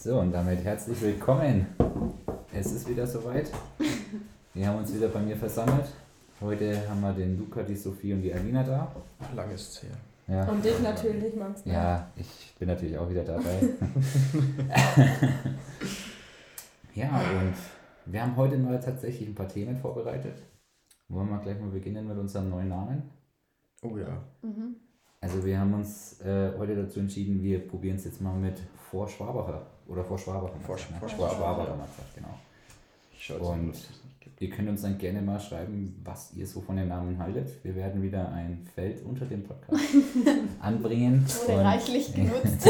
So, und damit herzlich willkommen. Es ist wieder soweit. Wir haben uns wieder bei mir versammelt. Heute haben wir den Luca, die Sophie und die Alina da. Lang ist es her. Ja, Und dich natürlich, Max. ja ich bin natürlich auch wieder dabei. ja, und wir haben heute mal tatsächlich ein paar Themen vorbereitet. Wollen wir gleich mal beginnen mit unserem neuen Namen? Oh ja. Mhm. Also wir haben uns äh, heute dazu entschieden, wir probieren es jetzt mal mit Vor Schwabacher oder Vor Schwabacher. Vor- Mannschaft, ne? vor Vor Schwabacher. Schwabacher Mannschaft, genau. Und-. Ihr könnt uns dann gerne mal schreiben, was ihr so von den Namen haltet. Wir werden wieder ein Feld unter dem Podcast anbringen. Wurde reichlich genutzt.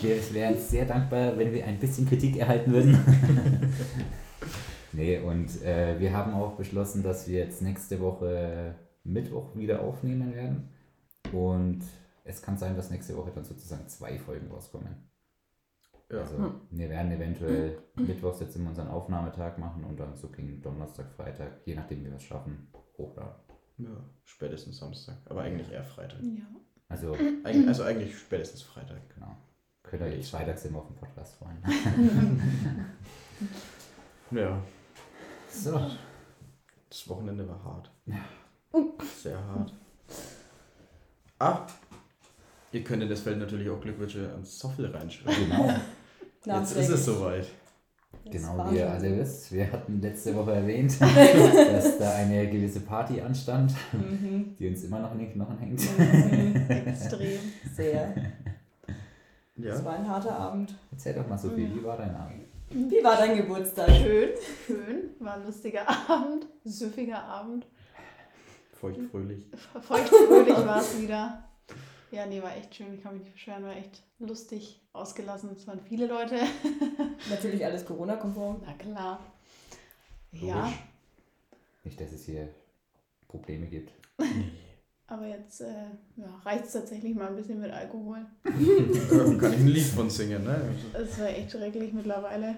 wir wären sehr dankbar, wenn wir ein bisschen Kritik erhalten würden. nee, und äh, wir haben auch beschlossen, dass wir jetzt nächste Woche Mittwoch wieder aufnehmen werden. Und es kann sein, dass nächste Woche dann sozusagen zwei Folgen rauskommen. Ja. Also Hm. wir werden eventuell Mittwochs jetzt immer unseren Aufnahmetag machen und dann so gegen Donnerstag, Freitag, je nachdem wie wir es schaffen, hochladen. ja, spätestens Samstag. Aber eigentlich eher Freitag. ja. Also Eig also eigentlich spätestens Freitag. genau. Könnt ihr euch freitags immer auf den Podcast freuen. Ja. So. Das Wochenende war hart. Ja. Sehr hart. Ah, ihr könnt in das Feld natürlich auch Glückwünsche ans Soffel reinschreiben. Genau, Jetzt ist es soweit. genau wie ihr alle wisst. Wir hatten letzte Woche erwähnt, dass da eine gewisse Party anstand, Mhm. die uns immer noch in den Knochen hängt. Mhm. Extrem. Sehr. Ja. Es war ein harter Abend. Erzähl doch mal, Sophie, wie war dein Abend? Wie war dein Geburtstag? Schön, schön. War ein lustiger Abend, süffiger Abend. Feuchtfröhlich. Feuchtfröhlich war es wieder. Ja, nee, war echt schön. Ich kann mich nicht beschweren. War echt lustig, ausgelassen. Es waren viele Leute. Natürlich alles Corona-konform. Na klar. Ja, Logisch. Nicht, dass es hier Probleme gibt. aber jetzt äh, ja, reicht es tatsächlich mal ein bisschen mit Alkohol. Kann ich ein Lied von singen, ne? Es war echt schrecklich mittlerweile.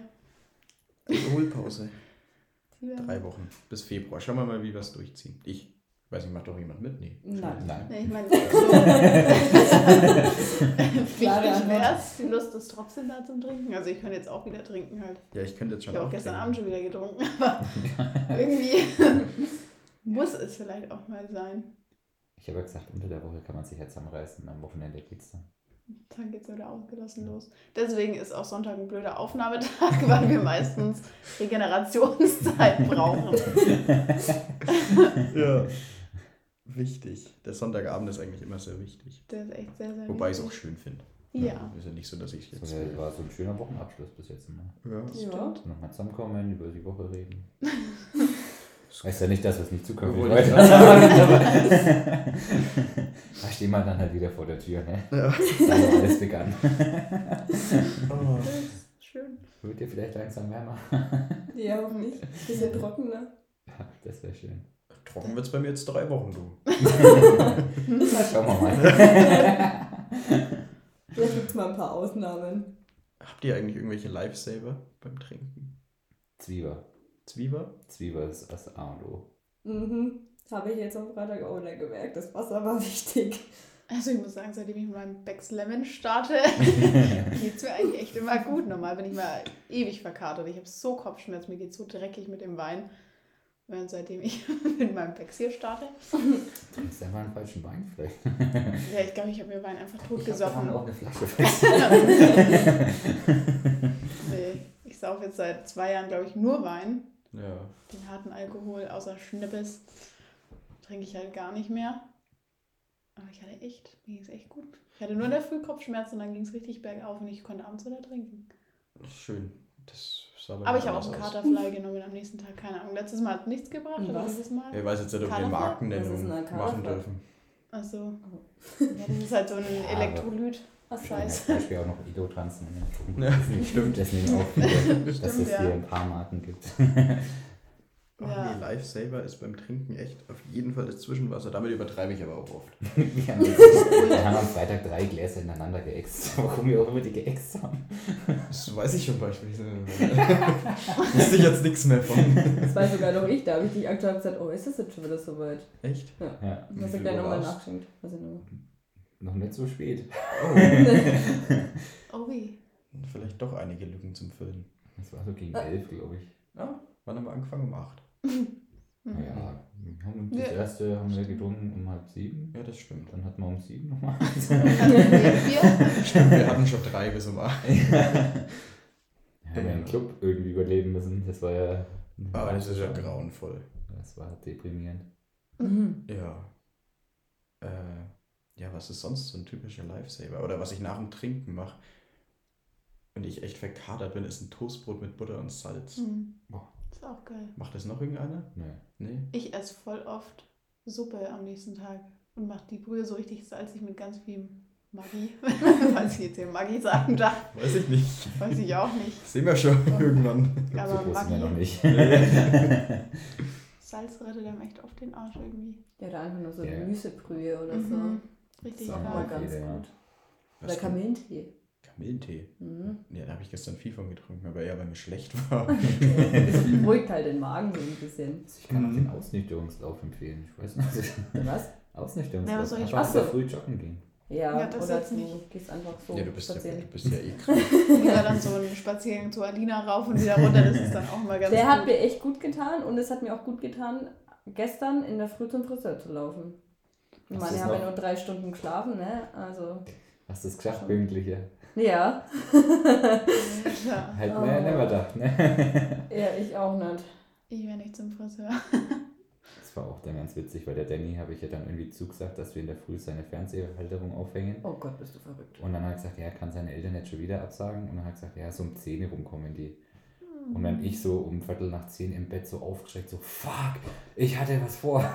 Alkoholpause. Drei Wochen. Bis Februar. Schauen wir mal, wie wir es durchziehen. Ich weiß nicht, macht doch jemand mit? Nee. Nein. Nein. Nee, ich meine, so. Wichtig Antwort. wär's. Die Lust ist trotzdem da zum Trinken. Also ich könnte jetzt auch wieder trinken halt. Ja, ich könnte jetzt Ich schon habe auch gestern trinken. Abend schon wieder getrunken, aber irgendwie muss es vielleicht auch mal sein. Ich habe ja gesagt, unter der Woche kann man sich ja zusammenreißen, am Wochenende geht's dann. Dann geht es wieder ausgelassen los. Deswegen ist auch Sonntag ein blöder Aufnahmetag, weil wir meistens Regenerationszeit brauchen. Ja. Wichtig. Der Sonntagabend ist eigentlich immer sehr wichtig. Der ist echt sehr, sehr Wobei ich es auch wichtig. schön finde. Ja. Ist ja nicht so, dass ich jetzt. So, das war so ein schöner Wochenabschluss bis jetzt immer. Ja. Ja. Nochmal zusammenkommen, über die Woche reden. Weiß ja nicht, dass wir es nicht zukünftig ich weiter Da stehen wir dann halt wieder vor der Tür, ne? Ja. Da wo alles begann. Oh. Das ist schön. Wird dir vielleicht langsam wärmer? Ja, hoffentlich. Bisschen trockener. Ja, das wäre schön. Trocken wird es bei mir jetzt drei Wochen, du. Na, schauen wir mal. Vielleicht gibt es mal ein paar Ausnahmen. Habt ihr eigentlich irgendwelche Lifesaver beim Trinken? Zwieber. Zwieber? Zwieber ist das A und O. Mhm. Habe ich jetzt am Freitag auch wieder gemerkt. Das Wasser war wichtig. Also ich muss sagen, seitdem ich mit meinem Becks Lemon starte, geht es mir eigentlich echt immer gut. Normal bin ich mal ewig verkatert. Ich habe so Kopfschmerzen, mir geht so dreckig mit dem Wein. Und seitdem ich mit meinem Becks hier starte, Trinkst einfach einen falschen Wein vielleicht. ja, ich glaube, ich habe mir Wein einfach Ich totgesoffen. habe auch eine Flasche fest. Nee, ich saufe jetzt seit zwei Jahren, glaube ich, nur Wein. Ja. Den harten Alkohol, außer Schnippes, trinke ich halt gar nicht mehr. Aber ich hatte echt, mir ging es echt gut. Ich hatte nur in der Früh Kopfschmerzen und dann ging es richtig bergauf und ich konnte abends wieder trinken. Schön. Das Aber ich habe auch einen. Katerfly genommen am nächsten Tag, keine Ahnung. Letztes Mal hat nichts gebracht, aber was? dieses Mal. Ich weiß jetzt nicht, ob wir? Was Markennennung machen dürfen. Achso. Ja, das ist halt so ein Elektrolyt. Ach, Zum scheiße. Beispiel auch noch Idotransen. Ja, stimmt. Deswegen auch dass Stimmt, es ja. hier ein paar Marken gibt. Oh, Ja. nee, Lifesaver ist beim Trinken echt auf jeden Fall das Zwischenwasser. Damit übertreibe ich aber auch oft. Wir haben, jetzt, wir haben am Freitag drei Gläser ineinander geäxt. Warum wir auch immer die geäxt haben. Das weiß ich schon beispielsweise. Wüsste ich jetzt nichts mehr von. Das weiß sogar noch ich. Da habe ich dich aktuell gesagt, oh, ist das jetzt schon wieder soweit? Echt? Ja, Wie ja gleich viel Uhr nochmal nachschenkt. Ich noch nicht so spät. Oh. Oh wie. vielleicht doch einige Lücken zum Füllen. Das war so gegen elf, glaube ich. Ja, wann haben wir angefangen? Um acht. Naja, wir haben das Ja. erste haben wir getrunken um halb sieben. Ja, das stimmt. Dann hatten wir um sieben nochmal. Wir, Stimmt, wir hatten schon drei bis um acht. Ja, wir haben einen Club irgendwie überleben müssen. Das war ja. Aber das ist ja grauenvoll. Das war deprimierend. Mhm. Ja. Äh, ja, was ist sonst so ein typischer Lifesaver? Oder was ich nach dem Trinken mache und ich echt verkatert bin, ist ein Toastbrot mit Butter und Salz. Hm. Boah. Ist auch geil. Macht das noch irgendeiner? Nö. Nee? Ich esse voll oft Suppe am nächsten Tag und mache die Brühe so richtig salzig mit ganz viel Maggi. Falls ich jetzt hier Maggi sagen darf, Weiß ich nicht. weiß ich auch nicht. Sehen wir schon irgendwann. Aber so groß sind wir noch Maggi, nicht. Salz rettet einem echt oft den Arsch irgendwie. Ja, oder einfach nur so Ja. Gemüsebrühe oder so. Mhm. Richtig auch geil. mal ganz ja. gut. Oder Kamillentee. Kamillentee. Mhm. Ja, da habe ich gestern viel von getrunken, aber eher, weil mir schlecht war. Das beruhigt halt den Magen so ein bisschen. Also Ich kann auch Mhm. den Ausnüchterungslauf empfehlen. Ich weiß nicht. Was? Ausnüchterungslauf. Ja, was soll ich- Einfach so. früh joggen gehen. Ja, Ja, das oder jetzt du nicht. gehst einfach so ja, du bist ja, spazieren. du bist ja eh krank. Oder dann so ein Spaziergang zu Alina rauf und wieder runter, das ist dann auch mal ganz Der gut. hat mir echt gut getan und es hat mir auch gut getan, gestern in der Früh zum Friseur zu laufen. Ich meine, ich habe ja nur drei Stunden geschlafen, ne? Also, Hast du es geschafft, pünktlicher? ja. Ja, Hätten Oh. wir ja nicht gedacht, ne? Ja, ich auch nicht. ich wäre nicht zum Friseur. Das war auch dann ganz witzig, weil der Danny habe ich ja dann irgendwie zugesagt, dass wir in der Früh seine Fernsehhalterung aufhängen. Oh Gott, bist du verrückt. Und dann hat er gesagt, ja, er kann seine Eltern jetzt schon wieder absagen. Und dann hat er gesagt, ja, so um 10 rum kommen die. Und dann ich so um Viertel nach 10 im Bett so aufgeschreckt, so, fuck, ich hatte was vor.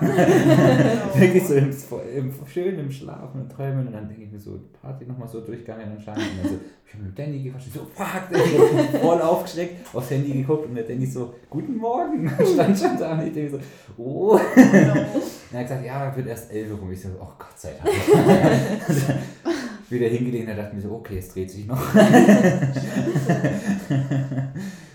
Wirklich so im, im, schön im Schlafen und Träumen. Und dann denke ich mir so, Party nochmal so durchgegangen anscheinend. Und dann so, ich habe mit dem Danny gequatscht, so, fuck, ich voll aufgeschreckt, aufs Handy geguckt und der Danny so, guten Morgen, stand schon da. Und ich denke so, oh. Und dann hat er gesagt, ja, wird erst 11 Uhr rum. Ich so, oh Gott sei Dank. Wieder hingelegt und dachte mir so, okay, es dreht sich noch.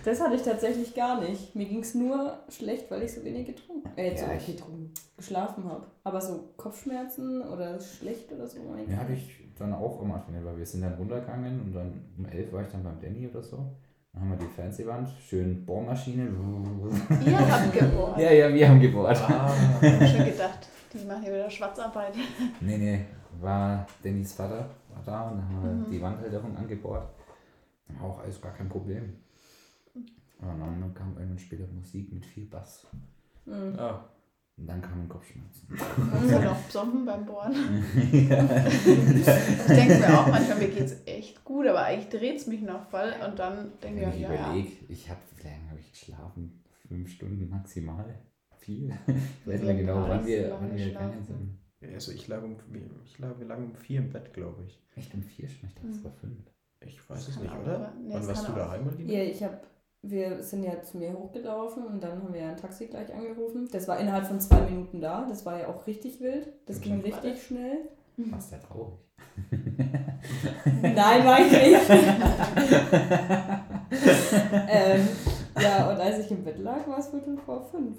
Das hatte ich tatsächlich gar nicht. Mir ging es nur schlecht, weil ich so wenig getrunken, äh, Ja, so ich- getrunken, geschlafen habe. Aber so Kopfschmerzen oder schlecht oder so. Ja, hatte ich dann auch immer schnell, weil wir sind dann runtergegangen und dann um 11 war ich dann beim Danny oder so. Dann haben wir die Fernsehwand, schön Bohrmaschine. Ihr habt gebohrt. Ja, ja, wir haben gebohrt. Ah, Ich hab schon gedacht, die machen hier wieder Schwarzarbeit. Nee, nee, war Dannys Vater da und dann haben wir Mhm. die Wandhalterung angebohrt. Auch alles gar kein Problem. Und dann kam irgendwann später Musik mit viel Bass. Mhm. ah. Und dann kamen Kopfschmerzen. So noch besoffen beim Bohren. ja. Ich denke mir auch manchmal, mir geht's echt gut, aber eigentlich dreht es mich noch voll und dann denke Wenn ich, ich ja, ja. überlege, ich habe, wie lange habe ich geschlafen? Fünf Stunden maximal? Viel? Ich weiß nicht genau, wann wir, wann wir gegangen sind. Also ich lag um, ich lag, wir lagen um vier im Bett, glaube ich. Echt um vier schon? Ich dachte, es war fünf. Ich weiß es nicht, auch, oder? nee, Wann warst du auch. daheim, Marlene? Ja, ich habe, wir sind ja zu mir hochgelaufen und dann haben wir ein Taxi gleich angerufen. Das war innerhalb von zwei Minuten da. Das war ja auch richtig wild. Das ging richtig das? schnell. Fast ja traurig. Nein, war ich nicht. ähm, ja, und als ich im Bett lag, war es Viertel vor fünf.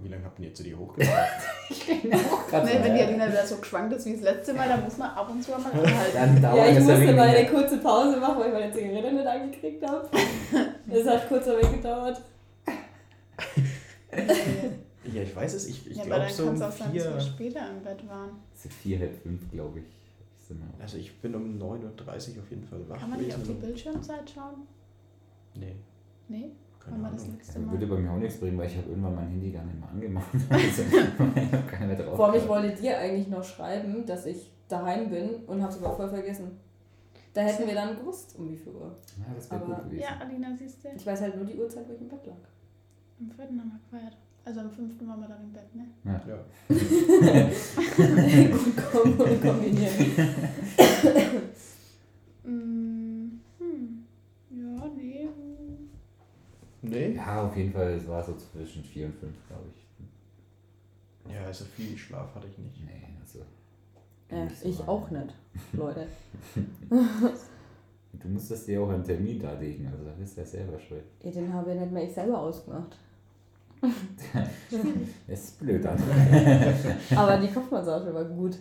Wie lange habt ihr jetzt die hochgebracht? Nee, wenn die Alina so geschwankt ist wie das letzte Mal, dann muss man ab und zu mal anhalten. Dann dauert Ja, ich es musste mal eine kurze Pause machen, weil ich meine Zigarette nicht angekriegt habe. Das hat kurz aber gedauert. ja, ich weiß es. Ich, ich ja, glaube dann so um es auch sein, dass wir vier. später im Bett waren. So vier, halb fünf, glaube ich. Also ich bin um 9.30 Uhr auf jeden Fall wach Kann man nicht auf die. Bildschirmzeit schauen? Nee, Nee? Keine Ahnung. letzte Das Mal? würde bei mir auch nichts bringen, weil ich habe irgendwann mein Handy gar nicht mehr angemacht. Also, ich habe keine mehr drauf. Vor allem, ich gehabt. wollte dir eigentlich noch schreiben, dass ich daheim bin und habe es aber voll vergessen. Da hätten wir dann gewusst, um wie viel Uhr. Ja, das wäre gut gewesen. Ja, Alina, siehst du? Ich weiß halt nur die Uhrzeit, wo ich im Bett lag. Am vierten haben wir gefeiert. Also am fünften waren wir dann im Bett, ne? Ja. Gut kom- kombinieren. Mm, hm. Ja, nee. hm. Nee? Ja, auf jeden Fall, es war so zwischen vier und fünf, glaube ich. Ja, also viel Schlaf hatte ich nicht. Nee, also. Äh, nicht so ich lange. auch nicht, Leute. Du musstest dir auch einen Termin da legen, also da bist du ja selber schuld. Ja, den habe ja nicht mehr ich selber ausgemacht. Das ist blöd dann. Aber die Kopfmassage war gut.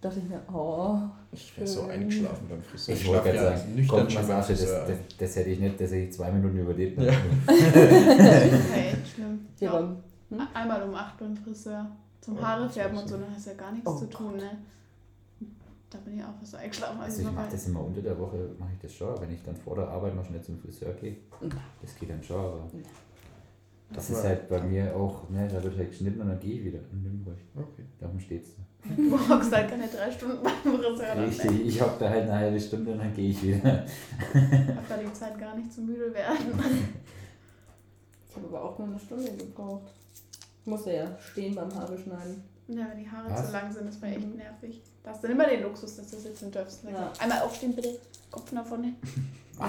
Dachte ich mir, oh, Ich wäre so eingeschlafen beim Friseur. Ich wollte gerade schlaf sagen, nüchtern schon beim Kopfmassage, das, Friseur. das, das hätte ich nicht, das hätte ich zwei Minuten überlebt. Ja. Okay, echt schlimm. ja, Ja. Hm? Einmal um 8 beim Friseur. Zum Oh, Haare das färben und so, dann hast du ja gar nichts Oh zu tun, ne? Da bin ich auch fast eingeschlafen. Also Also ich mache das immer unter der Woche, mache ich das schon, wenn ich dann vor der Arbeit noch schnell zum Friseur gehe. Das geht dann schon, aber das ist Ja. halt bei mir auch, ne, da wird halt geschnitten und dann gehe ich wieder in Nürnberg. Okay. Darum steht's. Du hockst halt keine drei Stunden beim Friseur. Richtig, ich hocke da halt eine halbe Stunde und dann gehe ich wieder. Hab da die Zeit gar nicht zu müde werden. ich habe aber auch nur eine Stunde gebraucht. Ich musste ja stehen beim Haare schneiden. Ja, wenn die Haare Was? zu lang sind, ist mir echt Mhm. nervig. Da hast du immer den Luxus, dass du sitzen darfst. Ja. Einmal aufstehen, bitte. Kopf nach vorne.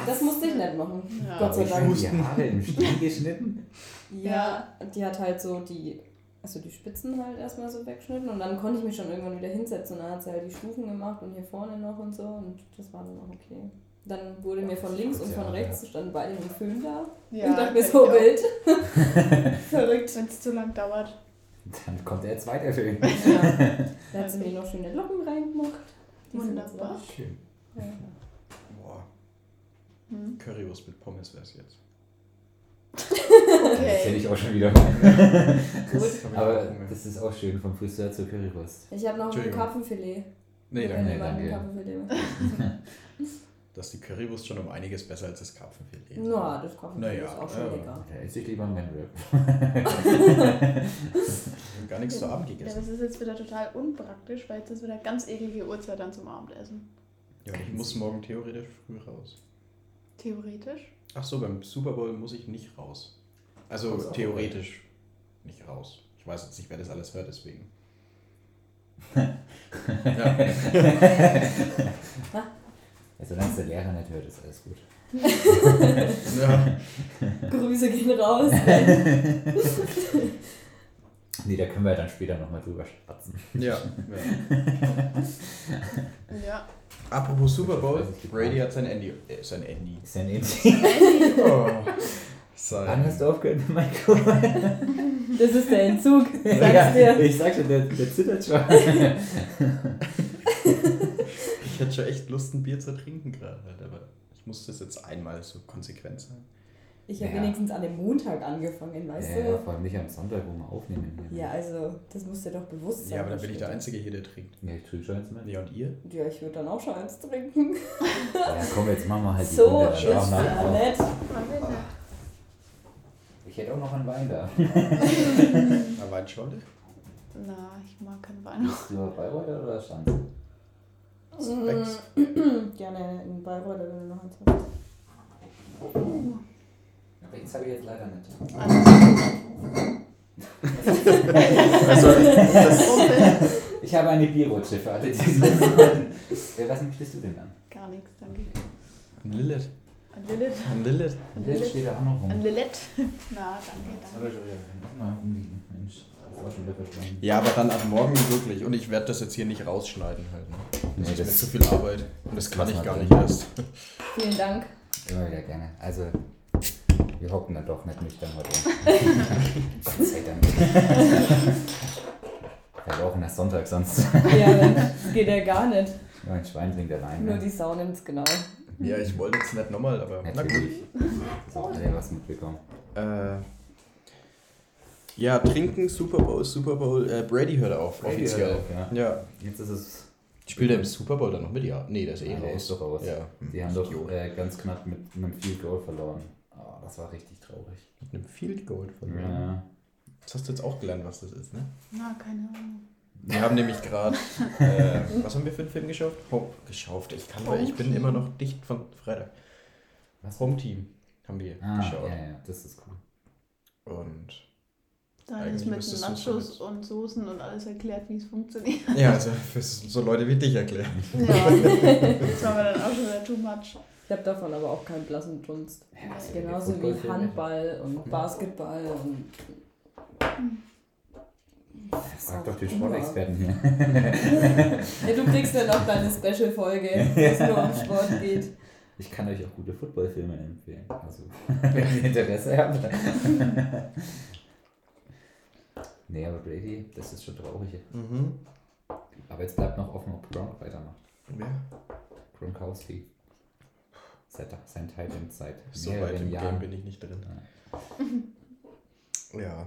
Das musste ich nicht machen. Ja. Gott sei ich Dank. habe die Haare im Stehen geschnitten. Ja, die hat halt so die, also die Spitzen halt erstmal so weggeschnitten und dann konnte ich mich schon irgendwann wieder hinsetzen und dann hat sie halt die Stufen gemacht und hier vorne noch und so und das war dann auch okay. Dann wurde mir von links und von Ja, rechts standen beide mit Föhn da. Ja, ich dachte mir so wild. Verrückt. Wenn es zu lang dauert. Dann kommt der zweite Film. Ja. Da hat sie mir noch schöne Locken reingemacht. Die sind jetzt Wunderbar. Schön. Ja. Boah, Hm. Currywurst mit Pommes wäre es jetzt. Das hätte Okay. ich auch schon wieder. Aber das ist auch schön, vom Friseur zur Currywurst. Ich habe noch ein. Karpfenfilet. Nee, dann, nee, danke. Karpfenfilet das ist die Currywurst schon um einiges besser als das Karpfenfilet. Na, das Karpfenfilet Naja, ist auch schon ja. lecker. Da esse ich lieber einen Manwrap. Und gar nichts zu Abend Ja, gegessen. das ist jetzt wieder total unpraktisch, weil jetzt ist wieder ganz eklige Uhrzeit dann zum Abendessen. Ja, und ich muss morgen theoretisch früh raus. Theoretisch. Ach so, beim Super Bowl muss ich nicht raus. Also theoretisch nicht raus. Ich weiß jetzt nicht, wer das alles hört, deswegen. ja. Also wenn es der Lehrer nicht hört, ist alles gut. ja. Grüße gehen raus. Nee, da können wir dann später nochmal drüber schwatzen. ja. Ja. Apropos Super Bowl, Brady hat sein Andy. Äh, sein Andy. Ist ja ein Indie. Oh. Wann Sein. hast du aufgehört mit Michael? Das ist der Entzug, Ja, sag's dir. ich sag schon, der, der zittert schon. Ich hätte schon echt Lust, ein Bier zu trinken gerade, aber ich muss das jetzt einmal so konsequent sein. Ich habe Ja. wenigstens an dem Montag angefangen, weißt Ja, ja, du? vor allem nicht am Sonntag, wo wir aufnehmen. Hier. Ja, also, das muss dir doch bewusst sein. Ja, aber dann bin ich der. Einzige hier, der trinkt. Ja, ich trinke schon eins mit. Ja, und ihr? Ja, ich würde dann auch schon eins trinken. Ja, komm, jetzt machen wir halt die So ist Dann schauen wir ja nett. Ich hätte auch noch einen Wein da. Eine Weinschorle? Na, ich mag keinen Wein. Bist du Bayreuther oder? Specs. Mm, Gerne in Bayreuth, wenn du noch eins hast. Rechts habe ich jetzt leider nicht. Also. Ich habe eine Bierrutsche für alle, die Was möchtest du denn an? Gar nichts, danke. ein Lilith. Ein Lilith. Ein Lilith. Ein Lilith. steht da auch noch rum. Ein Lilith. Na, danke, danke. Mal umliegen. Mensch, ist. Ja, aber dann ab morgen wirklich. Und ich werde das jetzt hier nicht rausschneiden halt. Ne? Das Nee, ist mir das- zu viel Arbeit. Und das kann ich gar nicht erst. Vielen Dank. Immer wieder gerne. Also, wir hocken dann doch nicht nüchtern heute. Gott sei Dank. Wir brauchen das Sonntag sonst. Ja, das geht ja gar nicht. Nur ein Schwein trinkt allein. Nur Ne? die Sau nimmt's genau. Ja, ich wollte jetzt nicht nochmal, aber na gut. Natürlich. So, alle was mitbekommen. Äh, ja, trinken, Super Bowl, Super Bowl. Äh, Brady hört auf, Brady offiziell. hört auf, ja. ja. Jetzt ist es. Spielt er im Super Bowl dann noch mit? Ja. Nee, der ist eh Ja, der raus. ist doch raus. Ja. Die haben doch äh, ganz knapp mit einem Field Goal verloren. Das war richtig traurig. Mit einem Field Goal von Ja. Das hast du jetzt auch gelernt, was das ist, ne? Na, keine Ahnung. Wir haben nämlich gerade, äh, was haben wir für einen Film geschaut? Home, geschauft. Ich kann, weil ich bin Home immer noch dicht von Freitag. Was? Home Team haben wir Ah, geschaut. ja, ja, das ist cool. Und Da ist mit Nachos und Soßen und alles erklärt, wie es funktioniert. ja, also für so Leute wie dich erklären. Ja, das war mir dann auch schon wieder too much. Ich habe davon aber auch keinen blassen Dunst. Ja, also Genauso wie. Handball und Basketball und. Frag doch die Sportexperten hier. Ja, du kriegst dann auch deine Special-Folge, wo es nur um Sport geht. Ich kann euch auch gute Footballfilme empfehlen. Also, wenn ihr Interesse habt. nee, aber Brady, das ist schon traurig. Mhm. Aber jetzt bleibt noch offen, ob Gronk weitermacht. Wer? Gronkowski. Seit sein Teil in Zeit. So weit im Game bin ich nicht drin. Ja.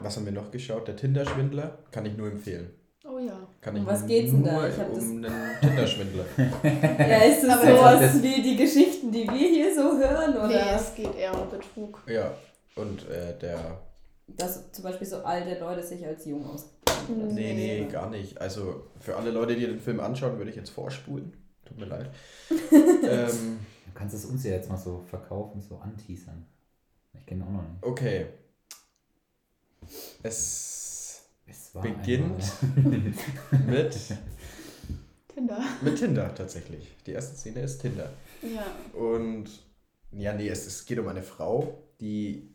Was haben wir noch geschaut? Der Tinder-Schwindler kann ich nur empfehlen. Oh ja. Kann Um ich was geht's denn da? nur Ich hab das- um einen Tinder-Schwindler. Ja, ist das Aber sowas das- wie die Geschichten, die wir hier so hören? Nee, Oder es geht eher um Betrug. ja. Und äh, der. dass zum Beispiel so alte Leute sich als jung ausgeben? oder so? Nee, nee, gar nicht. Also für alle Leute, die den Film anschauen, würde ich jetzt vorspulen. Tut mir leid. ähm, Du kannst es uns ja jetzt mal so verkaufen, so anteasern. Ich kenne auch noch nicht. okay. Es Es war Beginnt. einmal- mit, Tinder. mit Tinder tatsächlich. Die erste Szene ist Tinder. Ja. Und ja, nee, es, es geht um eine Frau, die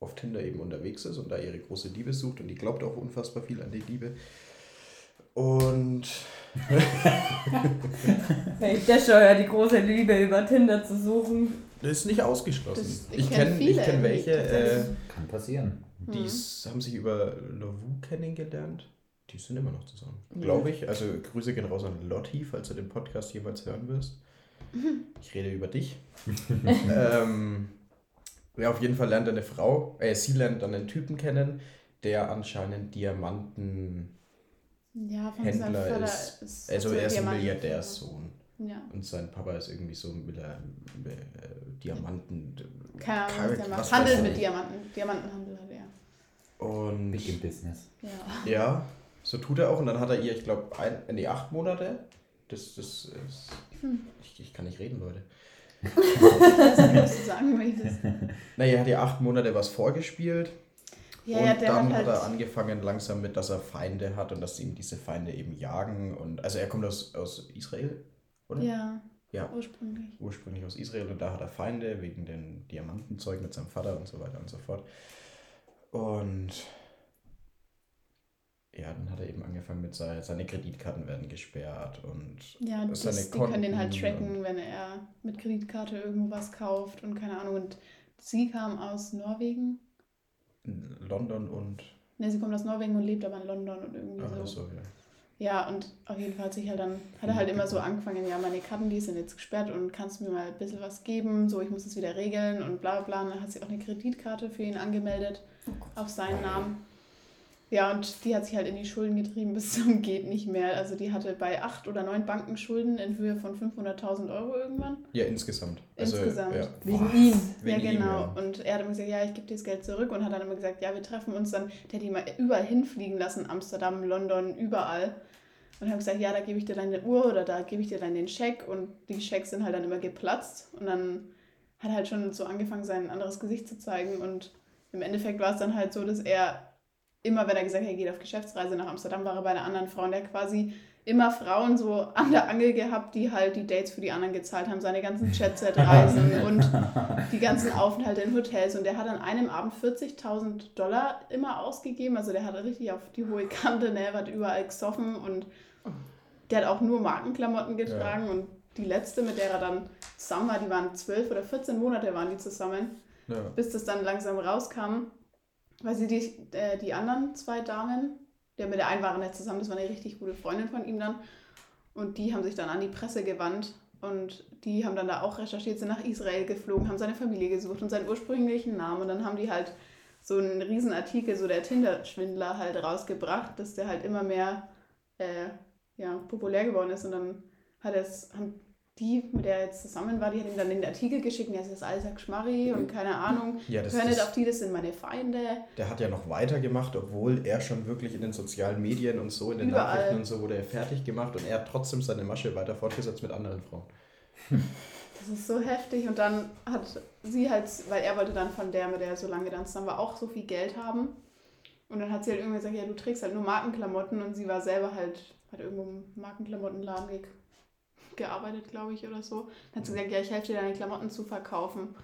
auf Tinder eben unterwegs ist und da ihre große Liebe sucht und die glaubt auch unfassbar viel an die Liebe. Und Hey, der ja die große Liebe über Tinder zu suchen. das ist nicht ausgeschlossen. Das- ich ich kenne kenn ich kenn welche, äh, Kann passieren. die Mhm. haben sich über Lavu kennengelernt. Die sind immer noch zusammen, Ja. glaube ich. Also Grüße gehen raus an Lotti, falls du den Podcast jemals hören wirst. Ich rede über dich. ähm, ja, auf jeden Fall lernt er eine Frau, äh, sie lernt dann einen Typen kennen, der anscheinend Diamanten, Ja, von Händler seinem Vater ist- ist. also so er ist ein Milliardärssohn. Ja. Und sein Papa ist irgendwie so ein Miller, äh, Diamanten. Keine Ahnung, was der was macht. Handel mit. Diamanten. Diamantenhandel hat er. Und Big im Business. Ja. ja, so tut er auch. Und dann hat er ihr, ich glaube, ein, nee, acht Monate. Das, das ist. Hm. Ich, ich kann nicht reden, Leute. Was du sagen möchtest. Naja, er hat ihr acht Monate was vorgespielt. Ja, und ja, dann hat hat, er halt. angefangen langsam mit, dass er Feinde hat und dass ihm diese Feinde eben jagen. Und also er kommt aus, aus Israel, oder? Ja, Ja, ursprünglich. ursprünglich aus Israel und da hat er Feinde wegen dem Diamantenzeug mit seinem Vater und so weiter und so fort. Und ja, dann hat er eben angefangen mit seine, seine Kreditkarten werden gesperrt und Ja, das, seine die können den halt Konten tracken, wenn er mit Kreditkarte irgendwas kauft und keine Ahnung. Und sie kam aus Norwegen. London und Ne, sie kommt aus Norwegen und lebt aber in London und irgendwie ach, so. so, ja. Ja, und auf jeden Fall hat sich halt dann, hat er halt immer so angefangen, ja, meine Karten, die sind jetzt gesperrt und kannst du mir mal ein bisschen was geben, so ich muss das wieder regeln und bla bla. Und dann hat sie auch eine Kreditkarte für ihn angemeldet auf seinen Namen. Ja, und die hat sich halt in die Schulden getrieben bis zum geht nicht mehr. Also die hatte bei acht oder neun Banken Schulden in Höhe von 500.000 Euro irgendwann. Ja, insgesamt. Also, Insgesamt. Ja. Wegen ihm. Ja, ihm, genau. ja. Und er hat immer gesagt, ja, ich gebe dir das Geld zurück und hat dann immer gesagt, ja, wir treffen uns dann. Der hat die mal überall hinfliegen lassen, Amsterdam, London, überall. Und haben gesagt, ja, da gebe ich dir deine Uhr oder da gebe ich dir dann den Scheck. Und die Schecks sind halt dann immer geplatzt. Und dann hat er halt schon so angefangen, sein anderes Gesicht zu zeigen. Und im Endeffekt war es dann halt so, dass er immer, wenn er gesagt hat, er geht auf Geschäftsreise nach Amsterdam, war er bei einer anderen Frau und der hat quasi immer Frauen so an der Angel gehabt, die halt die Dates für die anderen gezahlt haben, seine ganzen Jet-Set-Reisen und die ganzen Aufenthalte in Hotels. Und der hat an einem Abend 40.000 Dollar immer ausgegeben. Also der hat richtig auf die hohe Kante, ne, hat überall gesoffen und der hat auch nur Markenklamotten getragen. Und die letzte, mit der er dann zusammen war, die waren 12 oder 14 Monate waren die zusammen Ja. bis das dann langsam rauskam, weil sie die, äh, die anderen zwei Damen, der mit der einen waren zusammen, das war eine richtig gute Freundin von ihm dann, und die haben sich dann an die Presse gewandt und die haben dann da auch recherchiert, sind nach Israel geflogen, haben seine Familie gesucht und seinen ursprünglichen Namen. Und dann haben die halt so einen riesen Artikel, so der Tinder-Schwindler halt rausgebracht, dass der halt immer mehr äh, ja, populär geworden ist. Und dann hat es, haben die, mit der er jetzt zusammen war, die hat ihm dann den Artikel geschickt und er ist das alles Geschmarri und keine Ahnung. Ja, das, Hör nicht auf die, das sind meine Feinde. der hat ja noch weitergemacht, obwohl er schon wirklich in den sozialen Medien und so, in den Überall. Nachrichten und so wurde er fertig gemacht und er hat trotzdem seine Masche weiter fortgesetzt mit anderen Frauen. Das ist so heftig. Und dann hat sie halt, weil er wollte dann von der, mit der er so lange dann zusammen war, auch so viel Geld haben. Und dann hat sie halt irgendwie gesagt, ja, du trägst halt nur Markenklamotten. Und sie war selber halt, hat irgendwo im Markenklamottenladen ge gearbeitet, glaube ich, oder so. Dann hat sie gesagt, ja, ich helfe dir deine Klamotten zu verkaufen.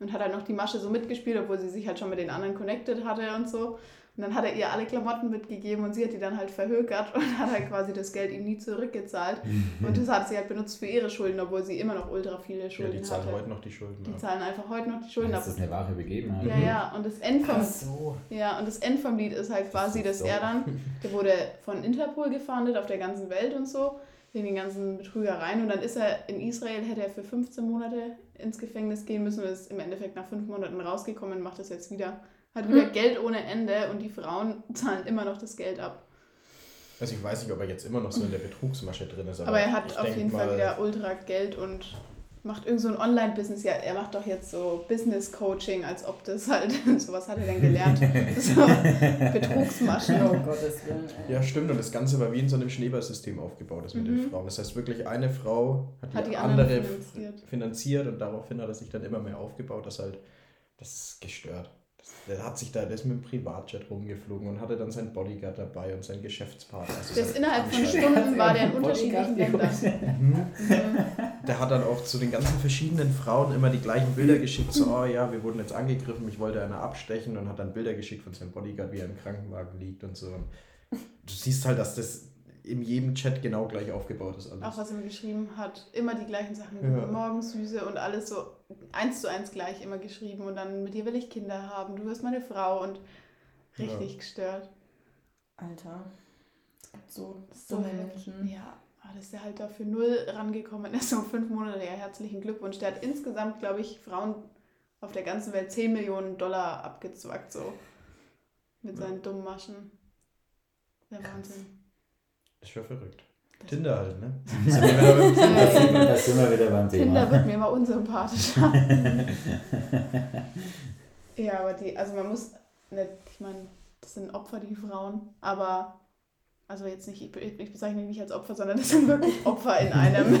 Und hat halt noch die Masche so mitgespielt, obwohl sie sich halt schon mit den anderen connected hatte und so. Und dann hat er ihr alle Klamotten mitgegeben und sie hat die dann halt verhökert und hat halt quasi das Geld ihm nie zurückgezahlt. Und das hat sie halt benutzt für ihre Schulden, obwohl sie immer noch ultra viele Ja, Schulden die zahlen hatte. heute noch die Schulden. Die ab. zahlen einfach heute noch die Schulden ab. Das ist eine wahre Begebenheit. Ja, ja, und das End vom, so. ja, und das End vom Lied ist halt quasi, dass So. er dann, der wurde von Interpol gefahndet auf der ganzen Welt und so, wegen den ganzen Betrügereien. Und dann ist er in Israel, hätte er für 15 Monate ins Gefängnis gehen müssen und ist im Endeffekt nach fünf Monaten rausgekommen und macht das jetzt wieder. Hat wieder Geld ohne Ende und die Frauen zahlen immer noch das Geld ab. Also ich weiß nicht, ob er jetzt immer noch so in der Betrugsmasche drin ist. Aber, Aber er hat auf jeden Fall mal, wieder ultra Geld und macht irgend so ein Online-Business. Ja, er macht doch jetzt so Business-Coaching, als ob das halt, sowas hat er dann gelernt. So, Betrugsmaschen. Oh Gottes Willen. Ja, stimmt. Und das Ganze war wie in so einem Schneeballsystem aufgebaut, das mit den Mhm. Frauen. Das heißt wirklich, eine Frau hat die, Hat die andere anderen finanziert. finanziert. finanziert und daraufhin hat er sich dann immer mehr aufgebaut. Das halt, das ist gestört. Der hat sich da, der ist mit dem Privatjet rumgeflogen und hatte dann seinen Bodyguard dabei und seinen Geschäftspartner. Also Das sein innerhalb von. Stunden war der in unterschiedlichen Ländern. Mhm. Mhm. Der hat dann auch zu den ganzen verschiedenen Frauen immer die gleichen Bilder geschickt. So, oh ja, wir wurden jetzt angegriffen, mich wollte einer abstechen und hat dann Bilder geschickt von seinem Bodyguard, wie er im Krankenwagen liegt und so. Und du siehst halt, dass das in jedem Chat genau gleich aufgebaut ist. Alles. Auch was er mir geschrieben hat, immer die gleichen Sachen. Ja. Morgens Süße und alles so eins zu eins gleich immer geschrieben. Und dann mit dir will ich Kinder haben, du wirst meine Frau und richtig gestört. Alter. Es gibt so So dumme. Menschen. Ja, aber dass der halt da für null rangekommen ist, so fünf Monate, ja, herzlichen Glückwunsch. Der hat insgesamt, glaube ich, Frauen auf der ganzen Welt 10 Millionen Dollar abgezwackt, so. Mit Ja. seinen dummen Maschen. Der Wahnsinn. Das ist schon verrückt. Das- Tinder halt, ne? Da sind wir- da sind wir wieder beim Tinder Thema. wird mir immer unsympathischer. ja, aber die, also man muss nicht, ich meine, das sind Opfer, die Frauen, aber, also jetzt nicht, ich, ich bezeichne die nicht als Opfer, sondern das sind wirklich Opfer in einem.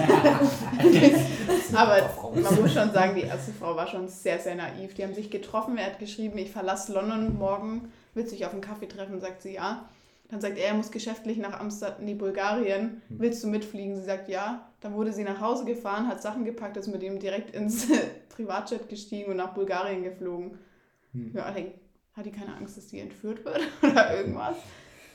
aber man muss schon sagen, die erste Frau war schon sehr, sehr naiv. Die haben sich getroffen, er hat geschrieben, ich verlasse London morgen, willst du dich auf einen Kaffee treffen? Sagt sie ja. Dann sagt er, er muss geschäftlich nach Amsterdam, nee, Bulgarien. Willst du mitfliegen? Sie sagt ja. Dann wurde sie nach Hause gefahren, hat Sachen gepackt, ist mit ihm direkt ins Privatjet gestiegen und nach Bulgarien geflogen. Hm. Ja, hat die keine Angst, dass die entführt wird oder irgendwas?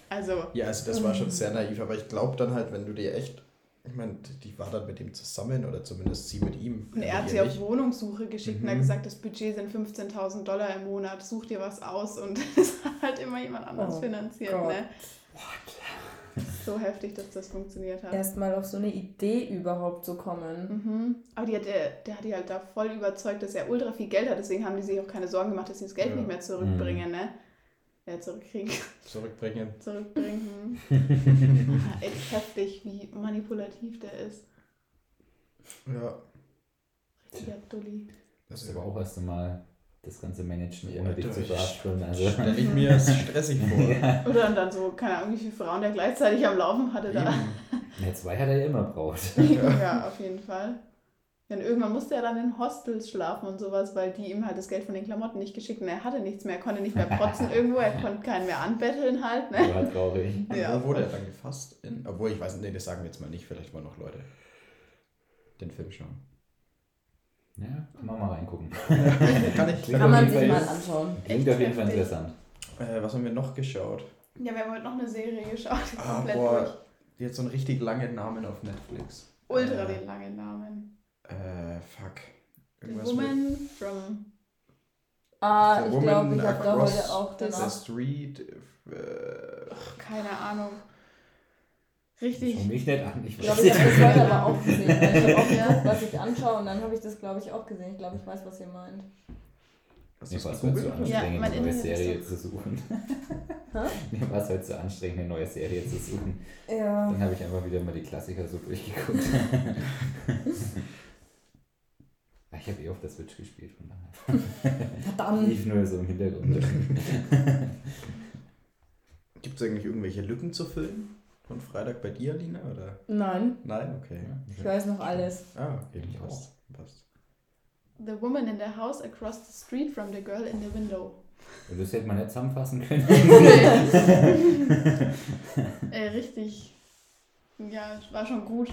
Also, Ja, also das war schon sehr naiv, aber ich glaube dann halt, wenn du dir echt, ich meine, die war dann mit ihm zusammen oder zumindest sie mit ihm. und er hat sie auf nicht. Wohnungssuche geschickt und Mhm. hat gesagt, das Budget sind 15.000 Dollar im Monat, such dir was aus und es hat halt immer jemand anders Oh finanziert, Gott. ne? So heftig, dass das funktioniert hat. Erstmal auf so eine Idee überhaupt zu kommen. Mhm. Aber die hat, der, der hat die halt da voll überzeugt, dass er ultra viel Geld hat. Deswegen haben die sich auch keine Sorgen gemacht, dass sie das Geld Ja. nicht mehr zurückbringen, ne? Ja, zurückkriegen. Zurückbringen. Zurückbringen. Echt heftig, wie manipulativ der ist. Ja. Richtiger Dulli. Das ist aber auch erst einmal das ganze Managen, Ja, ohne dich zu verarschen. Also, Stelle ich mir stressig vor. Oder dann so, keine Ahnung, wie viele Frauen der gleichzeitig am Laufen hatte da. Eben. ja, zwei hat er ja immer braucht. ja, auf jeden Fall. Denn irgendwann musste er dann in Hostels schlafen und sowas, weil die ihm halt das Geld von den Klamotten nicht geschickt und er hatte nichts mehr, er konnte nicht mehr protzen irgendwo, er konnte keinen mehr anbetteln halt, ne? War traurig. Ja. Wo wurde er dann gefasst? In, obwohl, ich weiß nicht, nee, das sagen wir jetzt mal nicht, vielleicht wollen noch Leute den Film schauen. Ja, kann man mal reingucken. Kann ich. Klingt Kann auf man jeden sich Fall- mal anschauen. Klingt auf jeden Fall interessant. Äh, was haben wir noch geschaut? Ja, wir haben heute noch eine Serie geschaut, Ah, komplett boah, durch. die hat so einen richtig langen Namen auf Netflix. Ultra Äh, den langen Namen. Äh, fuck. The Irgendwas mit Woman from Ah, The ich glaube, ich habe da heute auch the danach. Street. Äh, keine Ahnung. Richtig. Schau mich nicht an. Ich Ich glaube, weiß ich habe das heute aber auch gesehen. Ich habe auch gedacht, was ich anschaue und dann habe ich das, glaube ich, auch gesehen. Ich glaube, ich weiß, was ihr meint. Mir war es heute? Ja, anstrengend, mein eine neue Serie zu suchen. Mir war es heute so anstrengend, eine neue Serie zu suchen. Ja. Dann habe ich einfach wieder mal die Klassiker so durchgeguckt. Ich habe eh auf der Switch gespielt, von daher. Verdammt. Lief nur so im Hintergrund. Gibt es eigentlich irgendwelche Lücken zu füllen? Von Freitag bei dir, Lina? Oder? Nein, Nein, okay. ich weiß noch alles. Ah, okay, Ich passt. passt. The woman in the house across the street from the girl in the window. Das hätte man nicht zusammenfassen können. äh, richtig. Ja, war schon gut.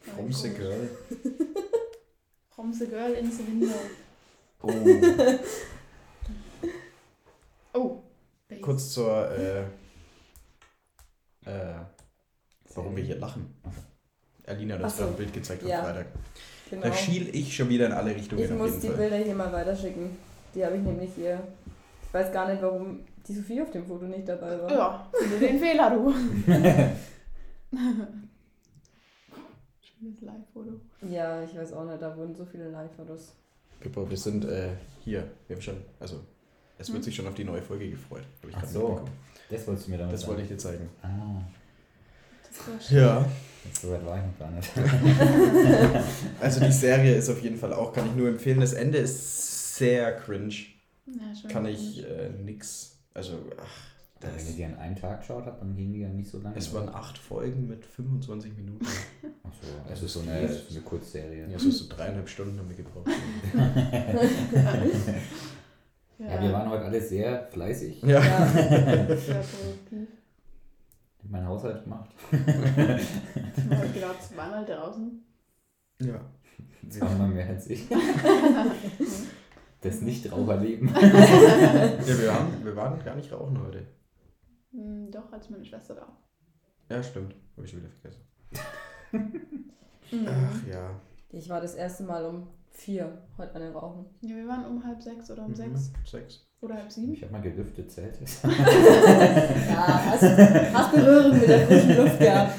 From the girl. From the girl in the window. Oh. Oh, kurz zur, äh, äh, warum wir hier lachen. Alina hat uns Ach so. ein Bild gezeigt am Ja. Freitag. Genau. Da schiel ich schon wieder in alle Richtungen Ich muss die Fall. Bilder hier mal weiterschicken. Die habe ich nämlich hier. Ich weiß gar nicht, warum die Sophie auf dem Foto nicht dabei war. Ja, den Fehler, du. Schönes Live-Foto. Ja, ich weiß auch nicht, da wurden so viele Live-Fotos. Super, wir sind äh, hier. Wir haben schon, also, es wird Hm. sich schon auf die neue Folge gefreut. Hab ich Ach so. Das wolltest du mir damit Das wollte ich dir zeigen. Ah, Das war schön. Ja. so weit war ich noch gar nicht. Also die Serie ist auf jeden Fall auch, kann ich nur empfehlen. Das Ende ist sehr cringe. Ja, schön. Kann ich äh, nix. Also, ach, Wenn das, ihr die an einem Tag geschaut habt, dann gingen die ja nicht so lange. es waren acht Folgen mit 25 Minuten. Achso, es ist so eine, so eine Kurzserie. Ja, so, so dreieinhalb Stunden haben wir gebraucht. Ja, wir waren heute alle sehr fleißig. Ja. Ja, sehr produktiv. Mein Haushalt gemacht. Ich war heute genau zweimal draußen. ja. Sie haben mal mehr als ich. Das Nichtraucherleben. Ja, wir, haben, wir waren gar nicht rauchen heute. Hm, doch, als meine Schwester da. Ja, stimmt. Habe ich schon wieder vergessen. Mhm. Ach ja. ich war das erste Mal um vier heute an den Rauchen. Ja, wir waren um halb sechs oder um Mhm. sechs Sechs. oder halb sieben. Ich habe mal gelüftet, zählt es. Ja, hast, hast Berührung mit der frischen Luft gehabt.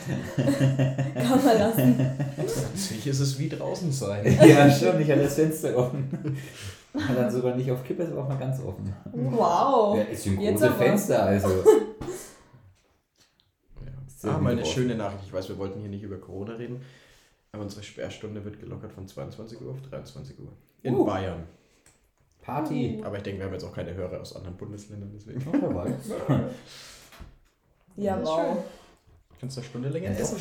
Kann man lassen. Sich ist es wie draußen sein. ja, schon, ich hatte das Fenster offen. Und dann sogar nicht auf Kippe, sondern auch mal ganz offen. Wow. Ja, ist ein Jetzt großes. Fenster, also. Ah, mal eine schöne Nachricht. Ich weiß, wir wollten hier nicht über Corona reden, aber unsere Sperrstunde wird gelockert von 22 Uhr auf 23 Uhr. In Uh. Bayern. Party. Aber ich denke, wir haben jetzt auch keine Hörer aus anderen Bundesländern, deswegen. Oh, wer weiß. Ja, ist wow. Kannst du eine Stunde länger Ja, essen?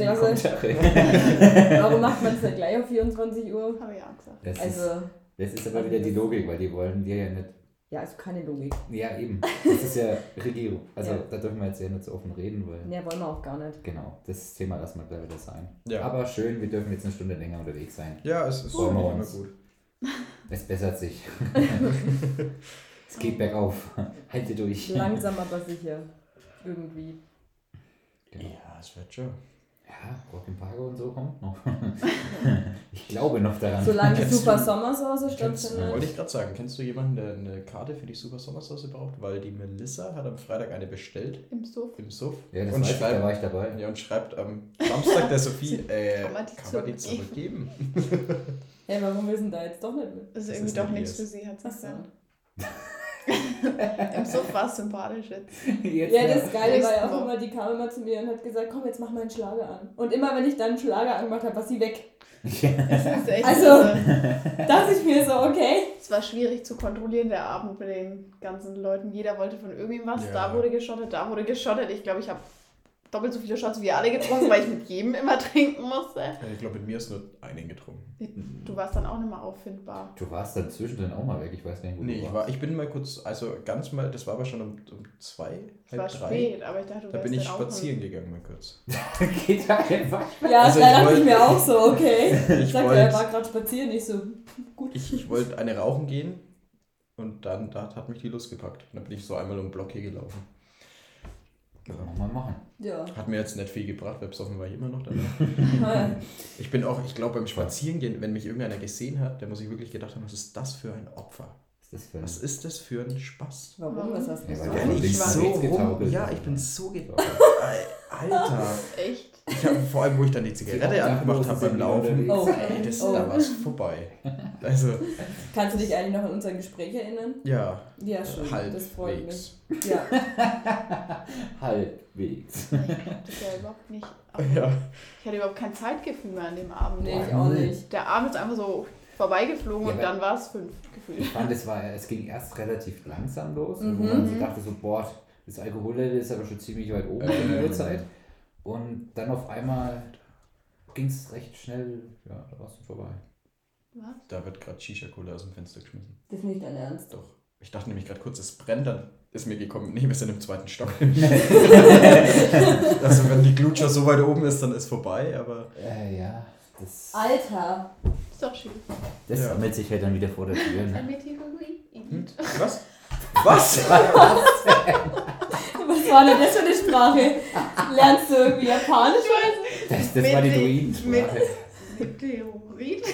Ja, uns klasse. Kommentare. Warum macht man es nicht gleich auf 24 Uhr? Habe ich auch gesagt. Das, ist, Also, das ist aber wieder die Logik, weil die wollen wir ja nicht. Ja, also keine Logik. Ja, eben. Das ist ja Regierung. Also Ja. da dürfen wir jetzt ja nicht so offen reden, weil. Ja, wollen wir auch gar nicht. Genau, das Thema lassen wir gleich wieder sein. Ja. Aber schön, wir dürfen jetzt eine Stunde länger unterwegs sein. Ja, es ist wir immer uns. gut. Es bessert sich. es geht bergauf. Halte durch. Langsam aber sicher. Irgendwie. Genau. Ja, es wird schon. Ja, Rock im Pargo und so kommt noch. ich glaube noch daran. Solange die Kennst Super Sommersause Kennst, wollte stattfindet. ich gerade sagen, kennst du jemanden, der eine Karte für die Super Sommersauce braucht? Weil die Melissa hat am Freitag eine bestellt Im Suff. im Suff Ja, das und, weiß ich, da schreibt, war ich dabei. ja, und schreibt am Samstag der Sophie, äh, Kann man die kann man die zurückgeben? zurückgeben? Hey, warum wissen da jetzt doch nicht mit? Das ist Das irgendwie ist doch nicht nichts für sie, hat sie gesagt. Im Suff war es sympathisch jetzt. Jetzt Ja, das Geile war ja auch immer, die kam immer zu mir und hat gesagt, komm, jetzt mach mal einen Schlager an. Und immer wenn ich dann einen Schlager angemacht habe, war sie weg. Echt Also- irre. Dachte ich mir so, okay. Es war schwierig zu kontrollieren, der Abend mit den ganzen Leuten. Jeder wollte von irgendwas. Ja. Da wurde geschottet, da wurde geschottet. Ich glaube, ich habe doppelt so viele Shots wie alle getrunken, weil ich mit jedem immer trinken musste. Ich glaube, mit mir ist nur einen getrunken. Du warst dann auch nicht mehr auffindbar. Du warst dann zwischendrin auch mal weg, ich weiß gar nicht, wo Nee, du ich, warst. war, ich bin mal kurz, also ganz mal, das war aber schon um, um zwei, Es war halb drei. spät, aber ich dachte, du Da bin ich spazieren gegangen mal kurz. Geht da einfach. Ja, Also da dachte ich mir auch so, okay. Ich Sagt wollt- er, er war gerade spazieren. Ich so, gut. Ich, ich wollte eine rauchen gehen und dann da hat mich die Lust gepackt. Und dann bin ich so einmal um den Block hier gelaufen. Können wir mal machen. Ja. Hat mir jetzt nicht viel gebracht, weil besoffen war ich immer noch danach. Ich bin auch, ich glaube beim Spazierengehen, wenn mich irgendeiner gesehen hat, der muss sich wirklich gedacht haben, was ist das für ein Opfer? Was ist das für ein... Was ist das für ein Spaß? Warum? Hast du Ja, Weil von ich nach so rum, ja, ist. ich bin so ge So. Alter. Echt? Ich habe vor allem, wo ich dann die Zigarette angemacht habe beim Laufen, Oh. ey, das, Oh. da war es vorbei. Also, Kannst du dich eigentlich noch an unser Gespräch erinnern? ja, Ja, schön. Das freut mich. halbwegs. Ja. Halbwegs. Ich hatte ja überhaupt nicht. Ja. Ich hatte überhaupt kein Zeitgefühl mehr an dem Abend. Nee, ich auch nicht. Der Abend ist einfach so vorbeigeflogen Ja, und dann war es fünf gefühlt. Ich fand, es, war, es ging erst relativ langsam los, wo Mhm. man so dachte, so, boah, das Alkohollevel ist aber schon ziemlich weit oben in der. Uhrzeit. Und dann auf einmal ging es recht schnell, ja, da war es vorbei. Was? Da wird gerade Shisha-Cola aus dem Fenster geschmissen. Das ist nicht dein Ernst. Doch. Ich dachte nämlich gerade kurz, es brennt, dann ist mir gekommen, nee, wir sind im zweiten Stock. also wenn die Glutscher so weit oben ist, dann ist vorbei, aber Äh, ja, das, Alter. Ist doch schön. das Ja. sammelt sich halt dann wieder vor der Tür. Ne? Hm? was? Was? Was war denn das für eine Sprache? Lernst du irgendwie Japanisch? Das, das war die Druidensprache. Meteorit?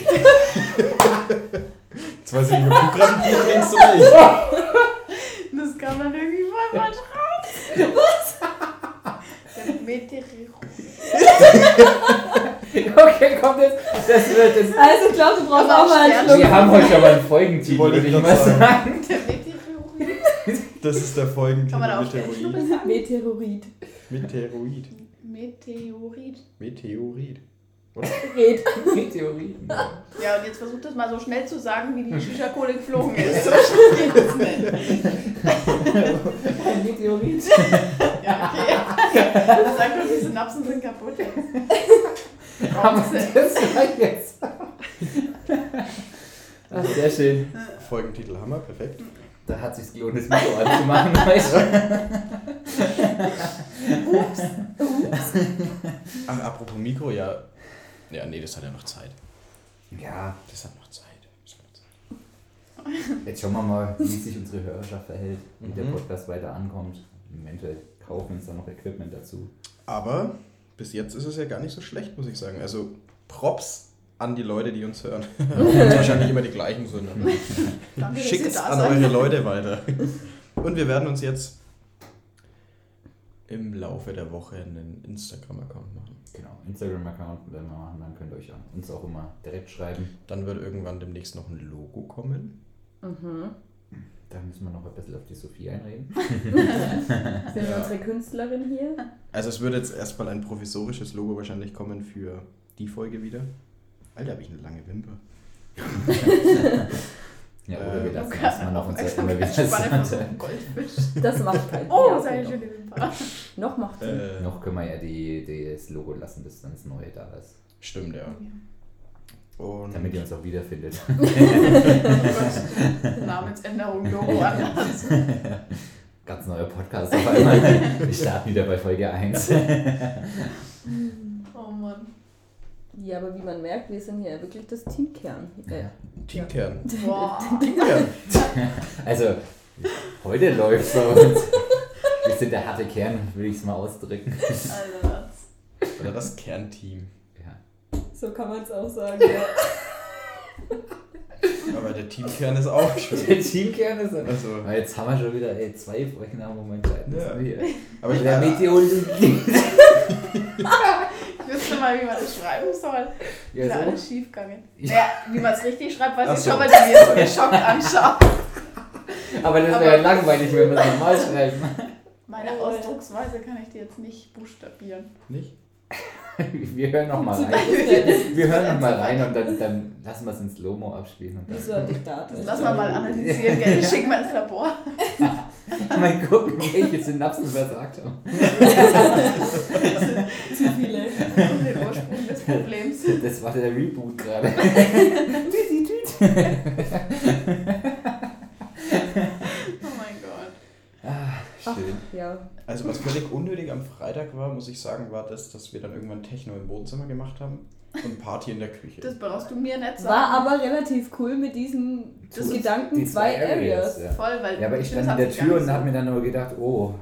Jetzt weiß ich nicht, ob du gerade ein Bier trinkst oder ich. Das kann man irgendwie voll falsch raus. Was? Der Meteorit. Okay, komm, das, das wird das. Also ich glaube, du brauchst Aber auch mal einen Schluck. Wir haben heute mal einen Folgentitel, Wollte würde ich mal sagen. sagen. Der Meteorit. Das ist der Folgentitel. Kann man da auch Meteoroid. Meteorit. Meteoroid. Meteorit. Meteorid. Red. Meteoriten. Ja, und jetzt versucht das mal so schnell zu sagen, wie die Shisha-Kohle geflogen ist. So schnell geht es nicht. Ein Meteorit. Ja, okay. Das sagt doch, die Synapsen sind kaputt. Aber das jetzt. Ach, sehr schön. Folgentitel Hammer, perfekt. Da hat sich's gelohnt, das Mikro anzumachen, weißt du? Ach, apropos Mikro, ja. Ja, nee, das hat ja noch Zeit. Ja, Das hat noch Zeit. Das hat noch Zeit. jetzt schauen wir mal, wie sich unsere Hörerschaft verhält, wie der Mhm. Podcast weiter ankommt. Eventuell kaufen wir uns dann noch Equipment dazu. Aber bis jetzt ist es ja gar nicht so schlecht, muss ich sagen. Also Props an die Leute, die uns hören. Es wahrscheinlich immer die gleichen sind. Danke, dass Schickt es an eure Leute weiter. Und wir werden uns jetzt im Laufe der Woche einen Instagram-Account machen. Genau, Instagram-Account werden wir machen, dann könnt ihr euch uns auch immer direkt schreiben. Dann wird irgendwann demnächst noch ein Logo kommen. Mhm. Da müssen wir noch ein bisschen auf die Sophie einreden. Sind Ja. unsere Künstlerin hier? Also es wird jetzt erstmal ein provisorisches Logo wahrscheinlich kommen für die Folge wieder. Alter, habe ich eine lange Wimper. Ja, oder wir Äh, lassen Okay. erstmal noch unser immer wieder so. Das macht keinen Oh, Ja, seine schöne Wimper. Noch macht sie. Äh, Noch können wir ja die, die, das Logo lassen, bis dann das neue da ist. Stimmt, ja. Und Damit ihr uns auch wiederfindet. Namensänderung, Logo anders. Ganz neuer Podcast auf einmal. Wir starten wieder bei Folge 1. Ja, aber wie man merkt, wir sind hier wirklich das Teamkern. Äh, Teamkern. Boah. Teamkern. Also, heute läuft bei uns. Wir sind der harte Kern, würde ich es mal ausdrücken. Alter, das. Oder das Kernteam. Ja. So kann man es auch sagen, ja. Aber der Teamkern ist auch schön. Der Teamkern ist. Also, Aber jetzt haben wir schon wieder ey, zwei Folgen am Moment Zeit. Ja. Ja. aber ich, Der Meteorit. Ich wüsste mal, wie man das schreiben soll. Ja, ist ja so. alles schief gegangen. Ja. Ja, wie man es richtig schreibt, weiß Ach ich so. schon, weil die mir so geschockt anschaut. Aber das wäre ja langweilig, wenn wir es normal schreiben. Meine Oh. Ausdrucksweise kann ich dir jetzt nicht buchstabieren. nicht? Wir hören noch mal Zu rein. Wir hören noch mal rein und dann, dann lassen wir es ins Slow-Mo abspielen. Und dann so ein Diktat. Das lassen wir mal analysieren, gell? Ich schick mal ins Labor. mal gucken, welche Synapsen versagt haben. Zu viele. Um den Ursprung des Problems. Das war der Reboot gerade. Oh mein Gott. Schön. Ja. Also was völlig unnötig am Freitag war, muss ich sagen, war das, dass wir dann irgendwann Techno im Wohnzimmer gemacht haben und Party in der Küche. Das brauchst du mir nicht sagen. War aber relativ cool mit diesen Das- Gedanken die zwei Areas. Ja. voll, weil ja, aber ich stand in der Tür und habe mir dann nur gedacht, oh,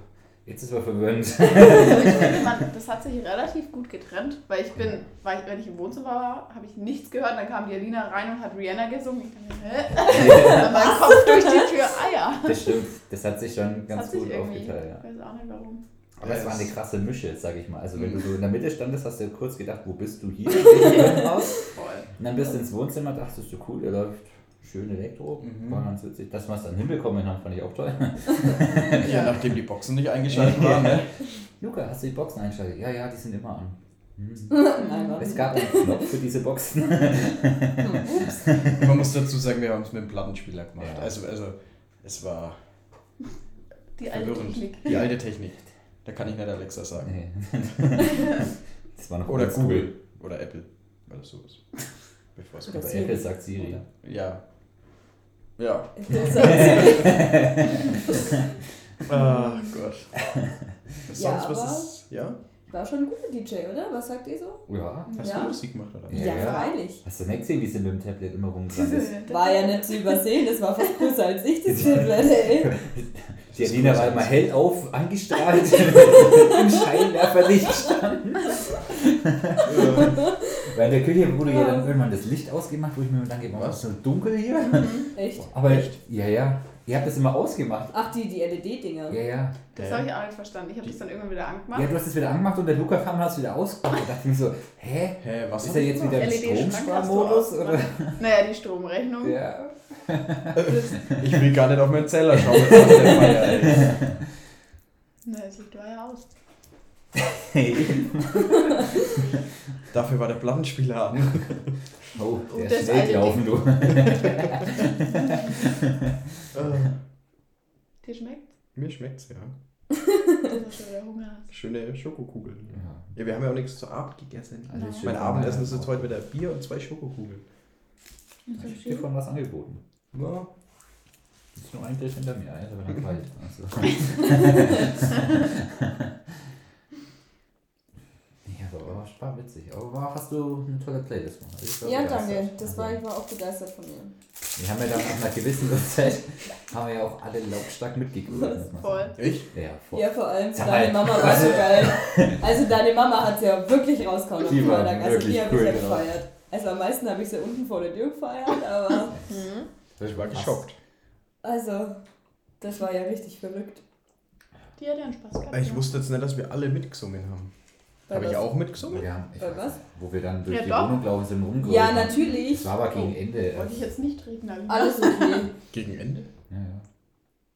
jetzt ist er verwirrend. so- Aber ich finde, man, das hat sich relativ gut getrennt, weil ich bin, weil ich, wenn ich im Wohnzimmer war, habe ich nichts gehört. Dann kam die Alina rein und hat Rihanna gesungen. Ich dachte, hä? Dann Kopf durch die Tür, ah ja. Das stimmt, das hat sich schon ganz gut aufgeteilt. Ja. ich weiß auch nicht warum. Aber es war eine krasse Mische, sag ich mal. Also wenn du so in der Mitte standest, hast du kurz gedacht, wo bist du hier? Im Haus? Voll. Und dann bist du ins Wohnzimmer, dachtest du, cool, der läuft schön Elektro. Mhm. War ganz witzig. Dass wir es dann hinbekommen haben, fand ich auch toll. Ja, nachdem die Boxen nicht eingeschaltet waren, ne? Luca, hast du die Boxen eingeschaltet? Ja, ja, die sind immer an. Hm. Nein, Es gab einen Knopf für diese Boxen. Man muss dazu sagen, wir haben es mit dem Plattenspieler gemacht. Ja. Also, also es war Die alte verwirrend. Technik. Die alte Technik. Da kann ich nicht Alexa sagen. Nee. Das war noch Oder oldschool. Google. Oder Apple. Weil das so ist. Bevor es Oder. Apple sagt Siri. Ja. Ja. Ist- Ah Gott. Sonst, Ja, was aber- ist. Ja? War schon ein guter DJ, oder? Was sagt ihr so? Ja. Hast Ja. du Musik gemacht, oder? Ja, ja. freilich. Hast du nicht gesehen, wie sie mit dem Tablet immer rumgerannt ist? War ja nicht zu übersehen, das war fast größer als ich, das Tablet, ey. Die Alina war immer hell auf, angestrahlt, im Scheinwerferlicht standen. Weil in der Küche wurde ja dann irgendwann das Licht ausgemacht, wo ich mir dann gedacht habe, Was? ist so dunkel hier. Echt? Aber ja, ja. Ihr habt das immer ausgemacht. Ach, die, die LED-Dinger. Ja, ja. Das habe ich auch nicht verstanden. Ich habe das dann irgendwann wieder angemacht. Ja, du hast es wieder angemacht und der Luca kam und hast es wieder ausgemacht. Und dachte mir so, hä? Hä, was Ist er ich jetzt wieder im LED-Schrank Stromsparmodus? Naja, die Stromrechnung. Ja. Ich will gar nicht auf meinen Zeller schauen. Na, das Licht war ja aus. Hey. Dafür war der Plattenspieler an. Oh, Oh, der das ist schnell gelaufen, du. Dir schmeckt? Mir schmeckt's, ja. Schöne Schokokugeln. Ja, Ja, wir haben ja auch nichts zur Abend gegessen. schön Mein Abendessen ist jetzt heute wieder Bier und zwei Schokokugeln. Ich hab dir von was angeboten. Ja. Ist nur ein Griff hinter mir, also dann kalt. Also. Ja, aber war, war witzig. Aber war, hast du eine tolle Playlist gemacht. Also ich Ja, begeistert. danke. Das war, Also, ich war auch begeistert von mir. Wir haben ja dann nach einer gewissen Uhrzeit haben wir ja auch alle lautstark man Voll. sagen. Ich? Ja, voll. Ja, vor allem Sag deine Mama war so geil. Also deine Mama hat sie ja wirklich rausgehauen war Freitag. Also die habe ich cool ja drauf. gefeiert. Also am meisten habe ich sie unten vor der Tür gefeiert, aber Ich war geschockt. also das war ja richtig verrückt. Die hat ja einen Spaß gehabt. Ich ne? wusste jetzt nicht, dass wir alle mitgesungen haben. Habe ich auch mitgesungen? Haben, ich Bei was? wo wir dann durch Ja, die doch. Wohnung gelaufen sind, rumgeholt Ja, natürlich. Das war aber gegen Oh, Ende. Wollte ich jetzt nicht treten, Alina. Alles okay. Gegen Ende? Ja, ja.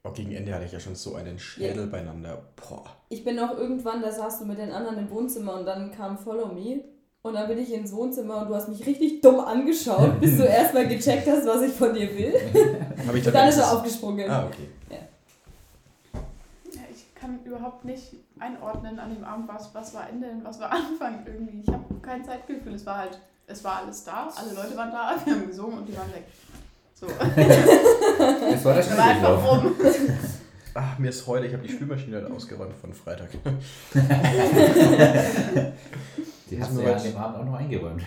Oh, gegen Ende hatte ich ja schon so einen Schädel beieinander. Boah. Ich bin auch irgendwann, da saßt du mit den anderen im Wohnzimmer und dann kam Follow Me. Und dann bin ich ins Wohnzimmer und du hast mich richtig dumm angeschaut, bis du erstmal gecheckt hast, was ich von dir will. Habe ich dann ist er aufgesprungen. Ah, okay. Kann überhaupt nicht einordnen an dem Abend, was, was war Ende und was war Anfang irgendwie. Ich habe kein Zeitgefühl. Es war halt, es war alles da, alle Leute waren da, wir haben gesungen und die waren weg. So. Das war der war einfach rum. Ach, mir ist heute, ich habe die Spülmaschine halt ausgeräumt von Freitag. Die hast du mir ja an dem Abend auch noch eingeräumt.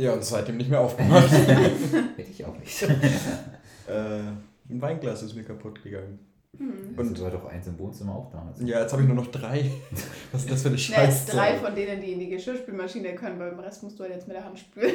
Ja, und seitdem nicht mehr aufgemacht. Hätte ich auch nicht. äh, ein Weinglas ist mir kaputt gegangen. Hm. Und du war doch eins im Wohnzimmer auch damals. Ja, jetzt habe ich nur noch drei. Was ist das für eine Ne, Scheiße? drei von denen, die in die Geschirrspülmaschine können, beim Rest musst du halt jetzt mit der Hand spülen.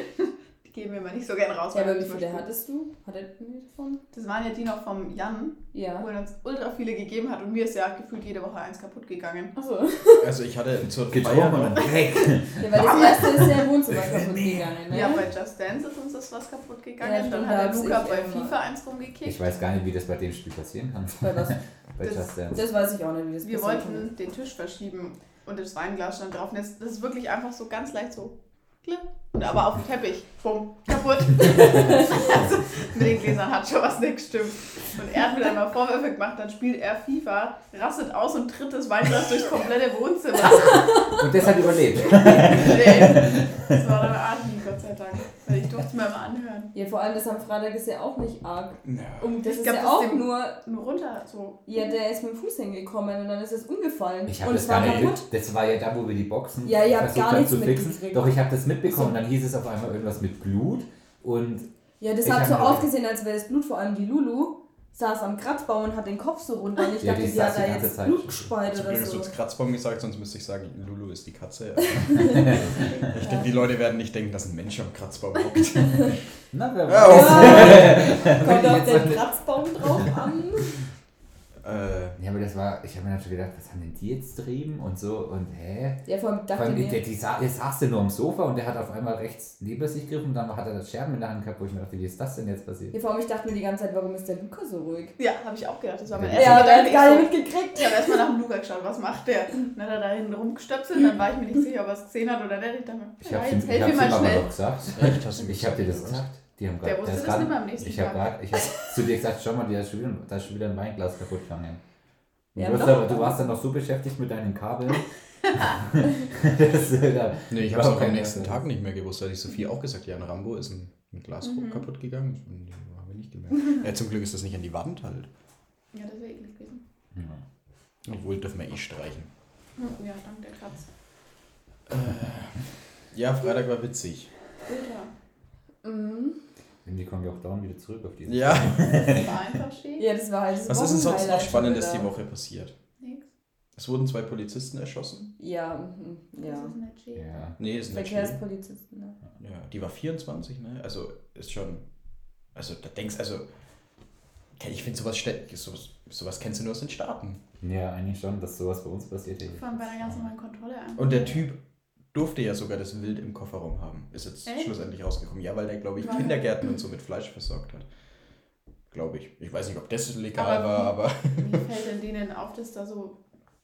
Geben wir mal nicht so gern raus. Ja, weil aber wie viele hattest du? Hattet ihr davon? Das waren ja die noch vom Jan, Ja. wo er uns ultra viele gegeben hat und mir ist ja gefühlt jede Woche eins kaputt gegangen. Achso. Also ich hatte zur Feier noch, weg. Ja, weil das erste ist ja im Wohnzimmer kaputt gegangen, ne? Ja, bei Just Dance ist uns das was kaputt gegangen. Ja, dann hat der Luca bei immer. FIFA eins rumgekickt. Ich weiß gar nicht, wie das bei dem Spiel passieren kann. Bei was? Bei Das- Just Dance. Das weiß ich auch nicht, wie das Wir passiert wollten den Tisch verschieben und das Weinglas stand drauf. Und das, das ist wirklich einfach so ganz leicht so. Klipp. Und aber auf dem Teppich. Bumm. Kaputt. also, mit den Gläsern hat schon was nicht gestimmt. Und er hat mir dann mal Vorwürfe gemacht, dann spielt er FIFA, rastet aus und tritt das Weinglas durchs komplette Wohnzimmer. Und das hat überlebt. nee. Das war dann Adi, Gott sei Dank. Weil ich durfte es mir mal anhören. Ja, vor allem das am Freitag ist ja auch nicht arg. Ja. Und das Ich ist glaub, ja das auch nur, Nur runter, so. ja, der ist mit dem Fuß hingekommen und dann ist es umgefallen. Ich habe das es war gar nicht kaputt. mit. Das war ja da, wo wir die Boxen Ja, habt versucht gar haben nichts zu fixen. Doch, ich habe das mitbekommen. So. Dann hieß es auf einmal irgendwas mit Blut. Und Ja, das Ich hat hab so ausgesehen, als wäre das Blut, vor allem die Lulu saß am Kratzbaum und hat den Kopf so runter. Und ich Ja, dachte, die die, hat da jetzt Zeit. Blut gespeit Zum oder so. jetzt Kratzbaum gesagt, sonst müsste ich sagen, Lulu ist die Katze. ich denke, die Leute werden nicht denken, dass ein Mensch am Kratzbaum hockt. na, wer weiß. Ja, kommt auf den Kratzbaum drauf an. Äh, Ja, aber das war, ich habe mir natürlich gedacht, was haben denn die jetzt trieben und so und hä? Ja, vor allem Vor dachte allem, ich der, mir, die sa der saß ja nur am Sofa und der hat auf einmal rechts neben sich gegriffen und dann hat er das Scherben in der Hand gehabt, wo ich mir dachte, wie ist das denn jetzt passiert? ja, vor allem ich dachte mir die ganze Zeit, warum ist der Luca so ruhig? Ja, habe ich auch gedacht. Das war mein Ja, erster Ja, aber der hat gar Ich nicht mitgekriegt. Ich habe erstmal nach dem Luca geschaut, was macht der? Dann hat er da hinten rumgestöpselt, dann war ich mir nicht sicher, ob er es gesehen hat oder nicht. Ich dachte mir, Ich ja, habe jetzt ihm, helf ich mir mal schnell. gesagt. echt, hast du Ich habe dir das gesagt. Die haben Der grad- wusste ist das grad- nicht mehr am nächsten Ich Tag. gerade, ich habe zu dir gesagt, schau mal, da ist schon wieder, da ist schon wieder ein Weinglas kaputt gegangen. Ja, du, aber, du warst dann noch so beschäftigt mit deinen Kabeln. das, äh, da, Nee, ich habe es auch am nächsten Tag nicht mehr gewusst. Da hat die Sophie auch gesagt, ja, ein Rambo ist ein, ein Glas Mhm. kaputt gegangen. Und die haben wir nicht gemerkt. Ja, zum Glück ist das nicht an die Wand halt. Ja, das wäre eklig gewesen. ja. Obwohl dürfen wir eh streichen. Hm, Ja, dank der Katz. Ja, Freitag war witzig. Alter. Mhm. Irgendwie kommen wir auch dauernd wieder zurück auf diese. Ja. Das war einfach schön. Ja, das war halt das Was ist denn sonst noch Spannendes die. Woche passiert? Nix. Es wurden zwei Polizisten erschossen. Ja, mhm, Das ja. ist nicht schön. Ja. Nee, das ist. Verkehrspolizisten, ne? Ja, die war 24, ne? Also ist schon. Also da denkst also. Ich finde sowas, sowas, sowas kennst du nur aus den Staaten. ja, eigentlich schon, dass sowas bei uns passiert. Vor allem bei der fast- ganz normalen Kontrolle einfach. Und der Typ durfte ja sogar das Wild im Kofferraum haben. Ist jetzt Echt? schlussendlich rausgekommen. Ja, weil der, glaube ich, Kindergärten und so mit Fleisch versorgt hat. Glaube ich. Ich weiß nicht, ob das legal Aber war, wie- aber. Wie fällt denn denen auf, dass da so.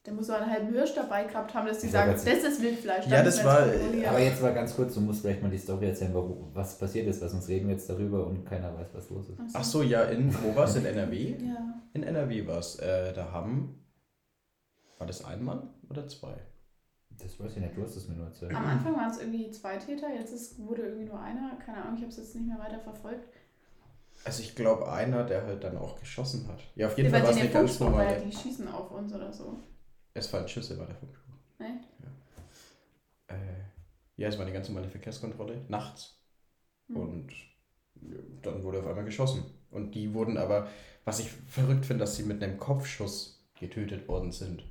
Der muss so einen halben Hirsch dabei gehabt haben, dass die Ja, sagen, das- das ist Wildfleisch. Ja, das war-. Aber jetzt mal ganz kurz, du musst vielleicht mal die Story erzählen, warum, was passiert ist, weil sonst reden wir jetzt darüber und keiner weiß, was los ist. Ach so, ja, in. Wo war es? In NRW? Ja. In NRW war es. Äh, da haben. War das ein Mann oder zwei? Das weiß ich nicht, du hast es mir nur erzählt. Am Anfang waren es irgendwie zwei Täter, jetzt ist, wurde irgendwie nur einer. Keine Ahnung, ich habe es jetzt nicht mehr weiter verfolgt. Also ich glaube einer, der halt dann auch geschossen hat. Ja, auf jeden Über Fall war es eine ganz Funkspruch, weil normale. die schießen auf uns oder so. Es fallen Schüsse, war der Funkspruch. Echt? Äh, ja, es war eine ganz normale Verkehrskontrolle, nachts. Hm. Und ja, dann wurde auf einmal geschossen. Und die wurden aber, was ich verrückt finde, dass sie mit einem Kopfschuss getötet worden sind.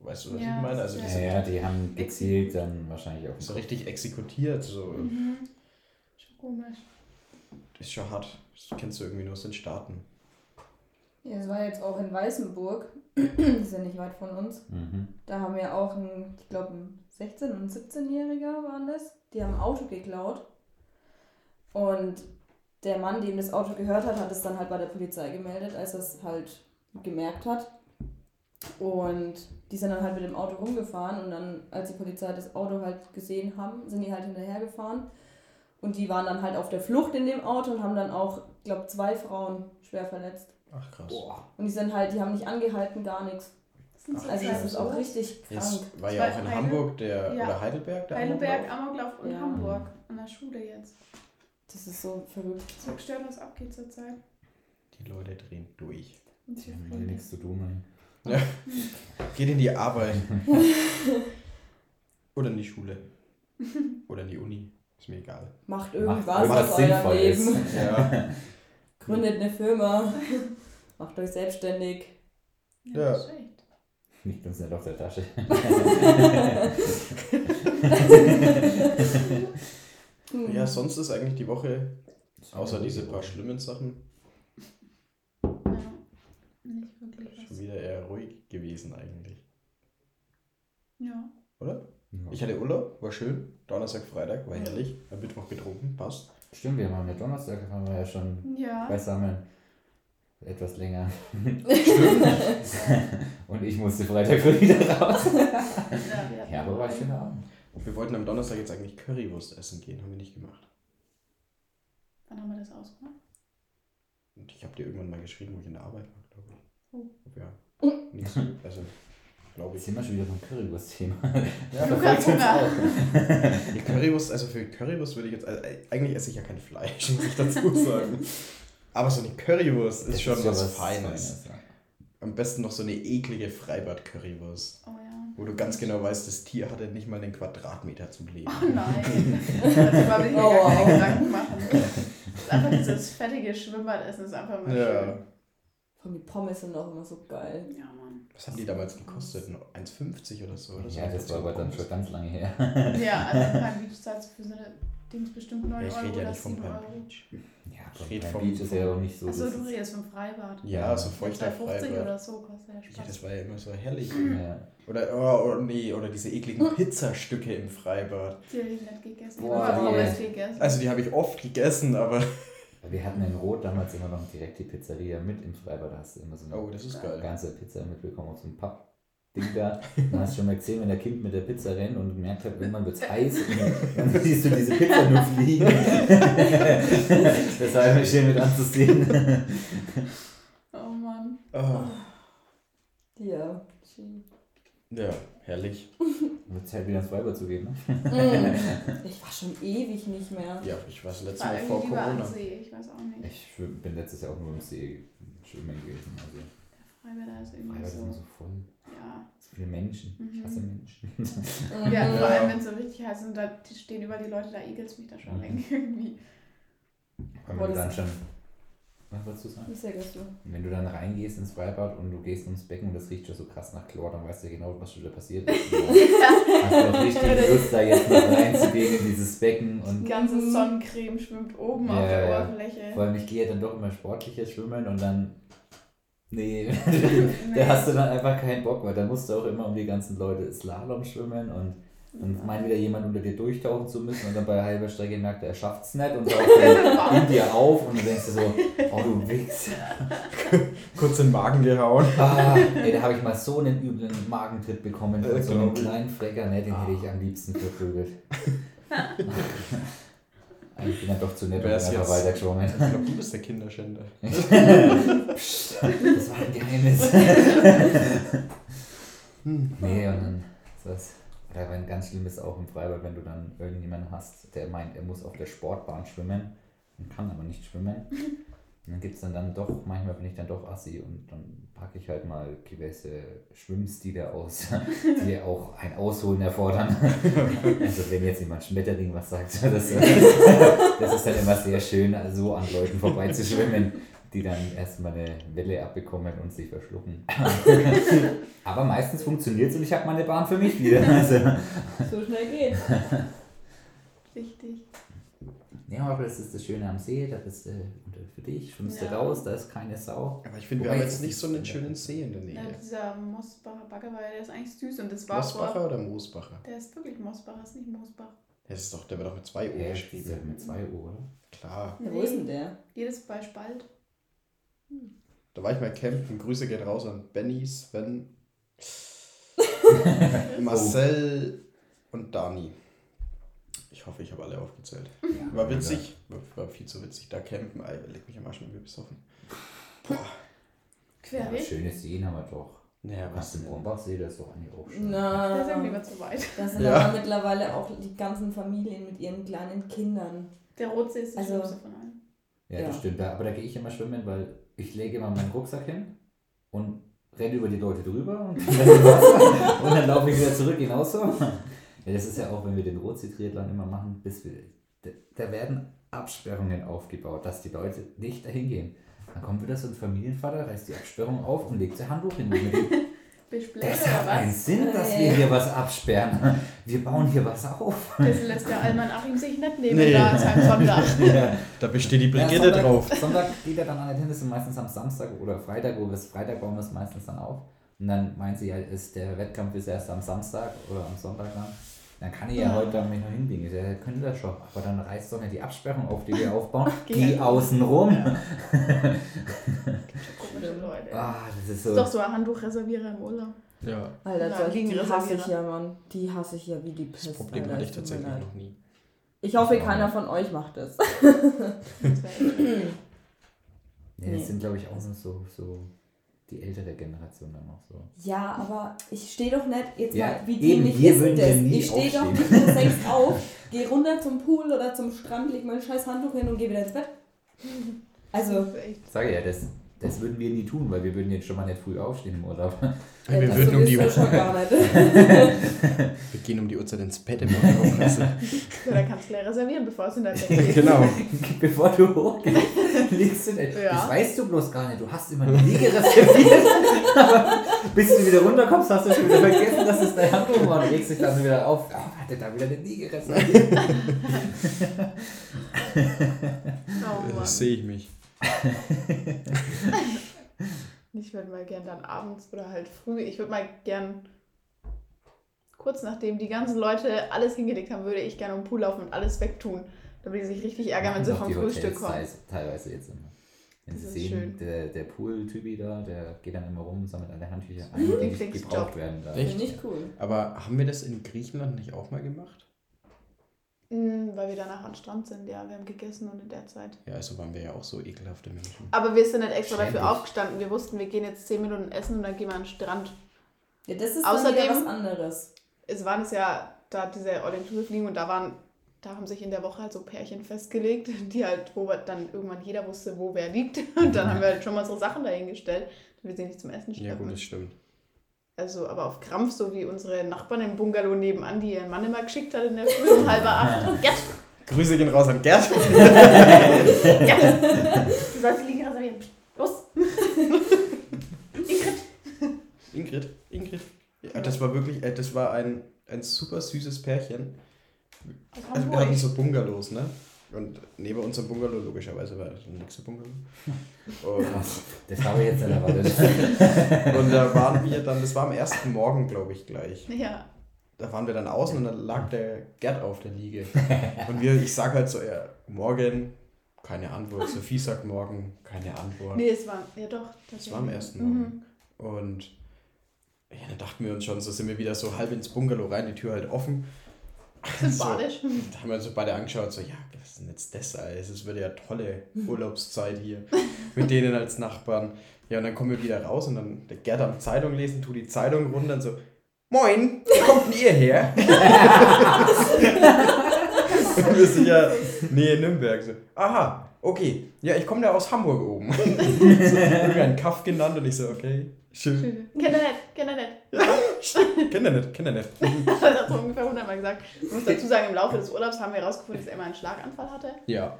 Weißt du, was Ja, ich meine? Also ist die Ja, ja, die haben gezielt dann wahrscheinlich auch. so richtig exekutiert. So. Mhm. Schon komisch. Das ist schon hart. Das kennst du irgendwie nur aus den Staaten. Ja, es war jetzt auch in Weißenburg. das ist ja nicht weit von uns. Mhm. Da haben wir auch ein, ich glaube, ein 16- und 17-Jähriger waren das. Die haben ein Auto geklaut. Und der Mann, dem das Auto gehört hat, hat es dann halt bei der Polizei gemeldet, als er es halt gemerkt hat. Und die sind dann halt mit dem Auto rumgefahren und dann, als die Polizei das Auto halt gesehen haben, sind die halt hinterhergefahren. Und die waren dann halt auf der Flucht in dem Auto und haben dann auch, ich glaube, zwei Frauen schwer verletzt. Ach krass. Und die sind halt, die haben nicht angehalten, gar nichts. so Also das ist auch Sowas. richtig krank. Jetzt war ja auch in Heidel- Hamburg der, Ja. oder Heidelberg der Heidelberg, Amoklauf. Amoklauf und Ja. Hamburg. An der Schule jetzt. Das ist so verrückt. So gestört, was abgeht zurzeit. Die Leute drehen durch. Und Die sie haben nichts zu tun. Ey. Geht in die Arbeit. Oder in die Schule. Oder in die Uni. Ist mir egal. Macht Macht irgendwas irgendwas aus eurem. Leben. Ja. Gründet eine Firma. Macht euch selbstständig. Ja, Ja. Liegt uns nicht auf der Tasche. Ja, sonst ist eigentlich die Woche, außer diese paar schlimmen Sachen, Ja. Nicht wirklich schon was. Wieder eher ruhig gewesen eigentlich. Ja. Oder? Ja. Ich hatte Urlaub, war schön. Donnerstag, Freitag, war herrlich. Am Mittwoch getrunken, passt. Stimmt, wir haben ja Donnerstag, haben wir ja schon Ja. beisammen etwas länger. Stimmt. Und ich musste Freitag früh wieder raus. Ja, Ja, aber war ein schöner Abend. Wir wollten am Donnerstag jetzt eigentlich Currywurst essen gehen, haben wir nicht gemacht. Wann haben wir das ausgemacht? Und ich habe dir irgendwann mal geschrieben, wo ich in der Arbeit war. Ja. Nicht so, also, glaube ich. sind wir schon wieder beim Currywurst-Thema. Ja, Lukas Hunger. auch. Die Currywurst, also für Currywurst würde ich jetzt, also eigentlich esse ich ja kein Fleisch, muss ich dazu sagen. Aber so eine Currywurst ist Das schon ja was, Feines. ja. Am besten noch so eine eklige Freibad-Currywurst, Oh ja. wo du ganz genau weißt, das Tier hatte nicht mal einen Quadratmeter zum Leben. Oh nein. Darüber will ich mir Oh, gar keine. Gedanken machen. Einfach dieses fettige Schwimmbadessen ist einfach mal Ja. schön. Von die Pommes sind auch immer so geil. Ja, Mann. Was haben die damals gekostet? 1,50 oder so? Oder so? Ja, das war aber dann schon ganz lange her. Ja, also Palm Beach zahlst du für so eine Dings bestimmt 9 Ja, ich Euro rede ja oder nicht vom 7 Palm Euro. Ja, Ich red beim vom- Beach ist ja auch nicht so. Achso, du redest vom Freibad. Ja, so 2,50 feuchter Freibad. oder so kostet Ja, Spaß. das war ja immer so herrlich. Ja. Oder, oh, oh, nee, oder diese ekligen Pizzastücke im Freibad. Die habe ich nicht gegessen. Boah, gegessen. Also die habe ich oft gegessen, aber... Wir hatten in Rot damals immer noch direkt die Pizzeria mit im Freibad. Da hast du immer so eine Oh, das ist geil. ganze Pizza mitbekommen auf so einem Papp-Ding da. Dann hast du schon mal gesehen, wenn der Kind mit der Pizza rennt und merkt hat, irgendwann wird es heiß und dann, dann siehst du diese Pizza nur fliegen. das war immer schön mit anzusehen. oh Mann. Oh, Ja. schön. ja, herrlich. Wird Zeit wieder ins Freibad zu gehen, ne? Mm. Ich war schon ewig nicht mehr. Ja, ich war das letzte War Mal vor Corona. am See, ich weiß auch nicht. Ich bin letztes Jahr auch nur im See schwimmen gewesen. Also. Freibäder ist irgendwie Freibad ist immer so. so voll. Ja. So viele Menschen. Ich Mhm. hasse Menschen. ja, Mhm. vor allem wenn es so richtig heiß ist und da stehen überall die Leute, da es mich da schon Mhm. weg irgendwie. Weil das- dann schon. Was wolltest du sagen? Wie sagst du? Wenn du dann reingehst ins Freibad und du gehst ums Becken und das riecht schon so krass nach Chlor, dann weißt du genau, was schon wieder passiert ist. Dann hast du auch richtig Lust, da jetzt noch reinzugehen in dieses Becken. Die Und ganze Mhm. Sonnencreme schwimmt oben Ja, auf der ja. Oberfläche. vor allem, ich gehe ja dann doch immer sportlicher schwimmen und dann. Nee, Nee. da hast du dann einfach keinen Bock, weil dann musst du auch immer um die ganzen Leute Slalom schwimmen und dann meint wieder jemand unter dir durchtauchen zu müssen und dann bei halber Strecke merkt er, er schafft's nicht und taucht dann in dir auf und du denkst dir so, oh du Wichs. Kurz den Magen gehauen. Ah, ey, da habe ich mal so einen üblen Magentritt bekommen von so einem ich. kleinen Flecker, ne, den hätte ich am liebsten verprügelt. Ich bin dann doch zu nett und bin einfach weitergeschwommen. Ich glaube, du bist der Kinderschänder. Psst, das war ein Geheimnis. Hm. Nee, und dann ist das. Oder wenn ganz schlimm ist auch im Freibad, wenn du dann irgendjemanden hast, der meint, er muss auf der Sportbahn schwimmen und kann aber nicht schwimmen. Und dann gibt es dann, dann doch, manchmal bin ich dann doch assi und dann packe ich halt mal gewisse Schwimmstile aus, die auch ein Ausholen erfordern. Also wenn jetzt jemand Schmetterling was sagt, das, das ist dann immer sehr schön, so an Leuten vorbeizuschwimmen, die dann erstmal eine Welle abbekommen und sich verschlucken. Aber meistens funktioniert es und ich habe meine Bahn für mich wieder. Also, So schnell geht's. Richtig. ja, aber das ist das Schöne am See, da bist du für dich, schwimmst du Ja. raus, da ist keine Sau. Aber ich finde, wir haben jetzt nicht so einen schönen See in der Nähe. Ja, dieser Mosbacher Baggerweiher, der ist eigentlich süß und das war Mosbacher vor. oder Moosbacher? Der ist wirklich Mosbacher, ist nicht Moosbach. Das ist doch, der wird doch mit zwei O geschrieben. ja mit zwei Uhr, oder? Klar. Ja, wo ist denn der? Jedes bei Spalt. Da war ich mal campen. Grüße geht raus an Benny, Sven, Marcel und Dani. Ich hoffe, ich habe alle aufgezählt. Ja, War witzig. War, war viel zu witzig. Da campen, Alter, leg mich am Arsch, wenn wir besoffen. Boah. Ja, Querweg? schöne Seen haben wir doch. Naja, Was im denn? Brombachsee, das ist doch eigentlich auch schön. Der ist irgendwie immer zu weit. das sind Ja. aber mittlerweile auch die ganzen Familien mit ihren kleinen Kindern. Der Rotsee ist der Also- schlimmste von allen. Ja, Ja. das stimmt. Da, aber da gehe ich immer schwimmen, weil ich lege immer meinen Rucksack hin und renne über die Leute drüber und, dann und laufe ich wieder zurück genauso. Ja, das ist ja auch, wenn wir den Rotsee-Triathlon immer machen, bis wir, da, da werden Absperrungen aufgebaut, dass die Leute nicht dahin gehen. Dann kommt wieder so ein Familienvater, reißt die Absperrung auf und legt sein Handtuch hin. Und mit dem, Bist du blöd das hat einen was? Sinn, dass wir hier was absperren. Wir bauen hier was auf. Das lässt der Alman Achim sich nicht nehmen Nee. da an seinem Sonntag. Ja. Da besteht die Ja, Brigitte Sonntag, drauf. Sonntag geht er dann an den Tennis und meistens am Samstag oder Freitag, wo wir es Freitag bauen wir es meistens dann auf. Und dann meint sie ja, ist der Wettkampf ist erst am Samstag oder am Sonntag dann. Dann kann ich ja, Ja. heute dann mich noch hinlegen. Ich sage, ja, können das schon. Aber dann reißt doch nicht die Absperrung auf, die wir aufbauen, Geh die halt. außen rum. Komische Leute. Ah, das ist Das so. ist doch so ein Handtuchreservierer im Urlaub. Ja, Alter, Na, die hasse ich ja, Mann. Die hasse ich ja wie die das Pest. Problem Alter, hatte ich tatsächlich noch nie. Ich hoffe, keiner von euch macht das. Das. Ja, Nee. das sind, glaube ich, auch noch so, so die ältere Generation dann noch so. Ja, aber ich stehe doch nicht, jetzt Ja, mal, wie eben, dämlich hier ist würden denn wir das? nie Ich stehe doch nicht um sechs auf, gehe runter zum Pool oder zum Strand, leg mein scheiß Handtuch hin und gehe wieder ins Bett. Also. Sage ja, das, das würden wir nie tun, weil wir würden jetzt schon mal nicht früh aufstehen im Urlaub. wir, das würden um die, nicht. wir gehen um die Uhrzeit ins Bett im Urlaub. Also, Ja, da kannst du gleich reservieren, bevor es in dein Bett geht. genau. Bevor du hochgehst, liegst du nicht. Ja. Das weißt du bloß gar nicht. Du hast immer eine Liege reserviert. Aber bis du wieder runterkommst, hast du schon wieder vergessen, dass es dein Handtuch war. Und legst dich dann wieder auf. Oh, hatte da wieder eine Liege reserviert. Oh. Das sehe ich mich. Ich würde mal gern dann abends oder halt früh, ich würde mal gern kurz nachdem die ganzen Leute alles hingelegt haben, würde ich gerne um den Pool laufen und alles wegtun. Damit die sich richtig ärgern, wenn sie vom Frühstück kommen. Teilweise jetzt immer. Wenn Das sie ist sehen, schön. der, der Pool-Typi da, der geht dann immer rum und sammelt alle Handtücher ein, die nicht gebraucht werden. Da. Echt? Ich cool. Aber haben wir das in Griechenland nicht auch mal gemacht? Mm, weil wir danach am Strand sind, ja, wir haben gegessen und in der Zeit. Ja, also waren wir ja auch so ekelhafte Menschen. Aber wir sind nicht extra dafür Ständig. aufgestanden. Wir wussten, wir gehen jetzt 10 Minuten essen und dann gehen wir an den Strand. Ja, das ist Außerdem- was anderes. Es waren es ja da diese All-Inclusive liegen und da waren da haben sich in der Woche halt so Pärchen festgelegt, die halt, wo dann irgendwann jeder wusste, wo wer liegt. Und dann haben wir halt schon mal so Sachen dahingestellt, damit wir sie nicht zum Essen Ja, gut, das stimmt. Also aber auf Krampf, so wie unsere Nachbarn im Bungalow nebenan, die ihren Mann immer geschickt hat in der Früh um halb acht. Gerd, Grüße gehen raus an Gerd. Gerd, du sollst die Liege reservieren. Los. Ingrid. Ingrid, Ingrid. Ja, das war wirklich, äh, das war ein, ein super süßes Pärchen. Also wir hatten so Bungalows, ne? Und neben unserem Bungalow, logischerweise war das ein nächster Bungalow. Und, Krass, das habe ich jetzt nicht erwartet. und da waren wir dann, das war am ersten Morgen, glaube ich, gleich. Ja. Da waren wir dann außen und dann lag der Gerd auf der Liege. Und wir, ich sag halt so, ja, morgen, keine Antwort. Sophie sagt morgen, keine Antwort. Nee, es war, ja doch. Das war am ersten Mhm. Morgen. Und ja, dann dachten wir uns schon, so sind wir wieder so halb ins Bungalow rein, die Tür halt offen. So, Sympathisch. Da haben wir uns so beide angeschaut, so, ja, was ist denn jetzt das alles? Es wird ja tolle Urlaubszeit hier mit denen als Nachbarn. Ja, und dann kommen wir wieder raus und dann der Gerd am Zeitung lesen, tu die Zeitung runter und so, Moin, wo kommt denn ihr her? und wir sind ja Nähe Nürnberg. So, aha, okay, ja, ich komme da aus Hamburg oben. so, irgendeinen Kaff genannt und ich so, okay, schön. Kennt er nicht, kennt er nicht. Kennt er nicht, kennt er nicht. Das hat so ungefähr hundertmal gesagt. Ich muss dazu sagen, im Laufe des Urlaubs haben wir herausgefunden, dass er immer einen Schlaganfall hatte. Ja,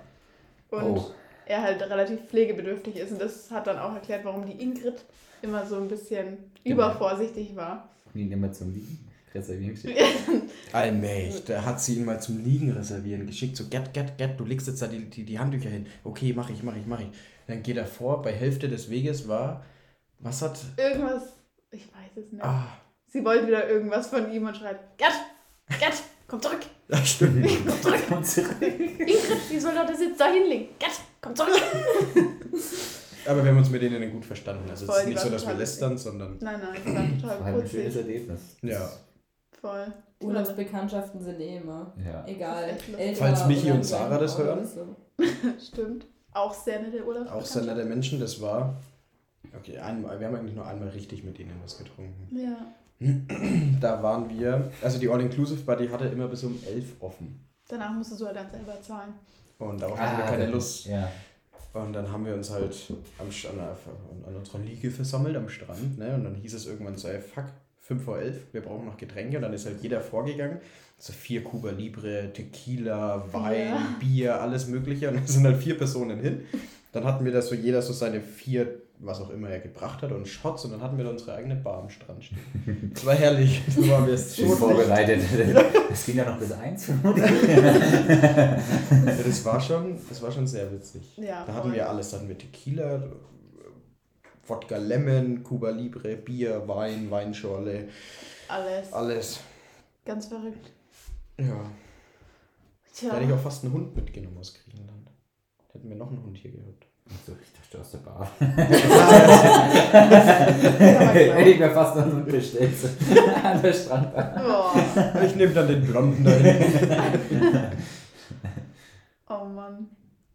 Und Oh. er halt relativ pflegebedürftig ist. Und das hat dann auch erklärt, warum die Ingrid immer so ein bisschen Genau. übervorsichtig war. Nie nimmer zum Liegen. Reservieren geschickt. Allmächtig, da hat sie ihn mal zum Liegen reservieren geschickt. So, Gerd, Gerd, Gerd, du legst jetzt da die, die, die Handtücher hin. Okay, mach ich, mach ich, mach ich. Dann geht er vor, bei Hälfte des Weges war, was hat, Irgendwas, ich weiß es nicht. ah, Sie wollte wieder irgendwas von ihm und schreit, Gerd, Gerd, komm zurück. ja stimmt. Komm zurück. Und zurück. Ingrid, wie soll doch der Sitz da hinlegen? Gerd, komm zurück. Aber wir haben uns mit denen gut verstanden. Also es Voll, ist die nicht so, dass wir lästern, sondern, Nein, nein, das war total halt ein schönes. Erlebnis. ja. Voll. Urlaubsbekanntschaften sind eh immer. Ja. Egal. Das ist Falls Michi und Sarah das hören. so. Stimmt. Auch sehr nette Urlaub. Auch sehr nette Menschen, das war, okay, einmal, wir haben eigentlich nur einmal richtig mit ihnen was getrunken. Ja. Da waren wir, also die All-Inclusive Buddy hatte immer bis um 11 offen. Danach musstest du halt dann selber zahlen. Und darauf hatten wir keine dann- Lust. Ja. Und dann haben wir uns halt am, an, der- an unserer Liege versammelt am Strand. Ne? Und dann hieß es irgendwann so, ey, fuck, 5 vor 11, wir brauchen noch Getränke. Und dann ist halt jeder vorgegangen. So vier Cuba Libre, Tequila, Wein, Ja. Bier, alles mögliche. Und dann sind halt vier Personen hin. Dann hatten wir da so jeder so seine vier, was auch immer er gebracht hat, und Shots. Und dann hatten wir da unsere eigene Bar am Strand stehen. Das war herrlich. Da waren wir Schön so vorbereitet. Es ging ja noch bis eins. Das war schon, das war schon sehr witzig. Ja, da hatten wir alles. Da hatten wir Tequila, Wodka Lemon, Cuba Libre, Bier, Wein, Weinschorle, Alles. alles. Ganz verrückt. Ja. Tja. Da hätte ich auch fast einen Hund mitgenommen aus Griechenland. Hätten wir noch einen Hund hier gehabt. So, ich dachte aus der Bar. Ich mir fast Hund bestellt. so, An der Strandbar. Boah. Ich nehme dann den Blonden da hin. Oh Mann.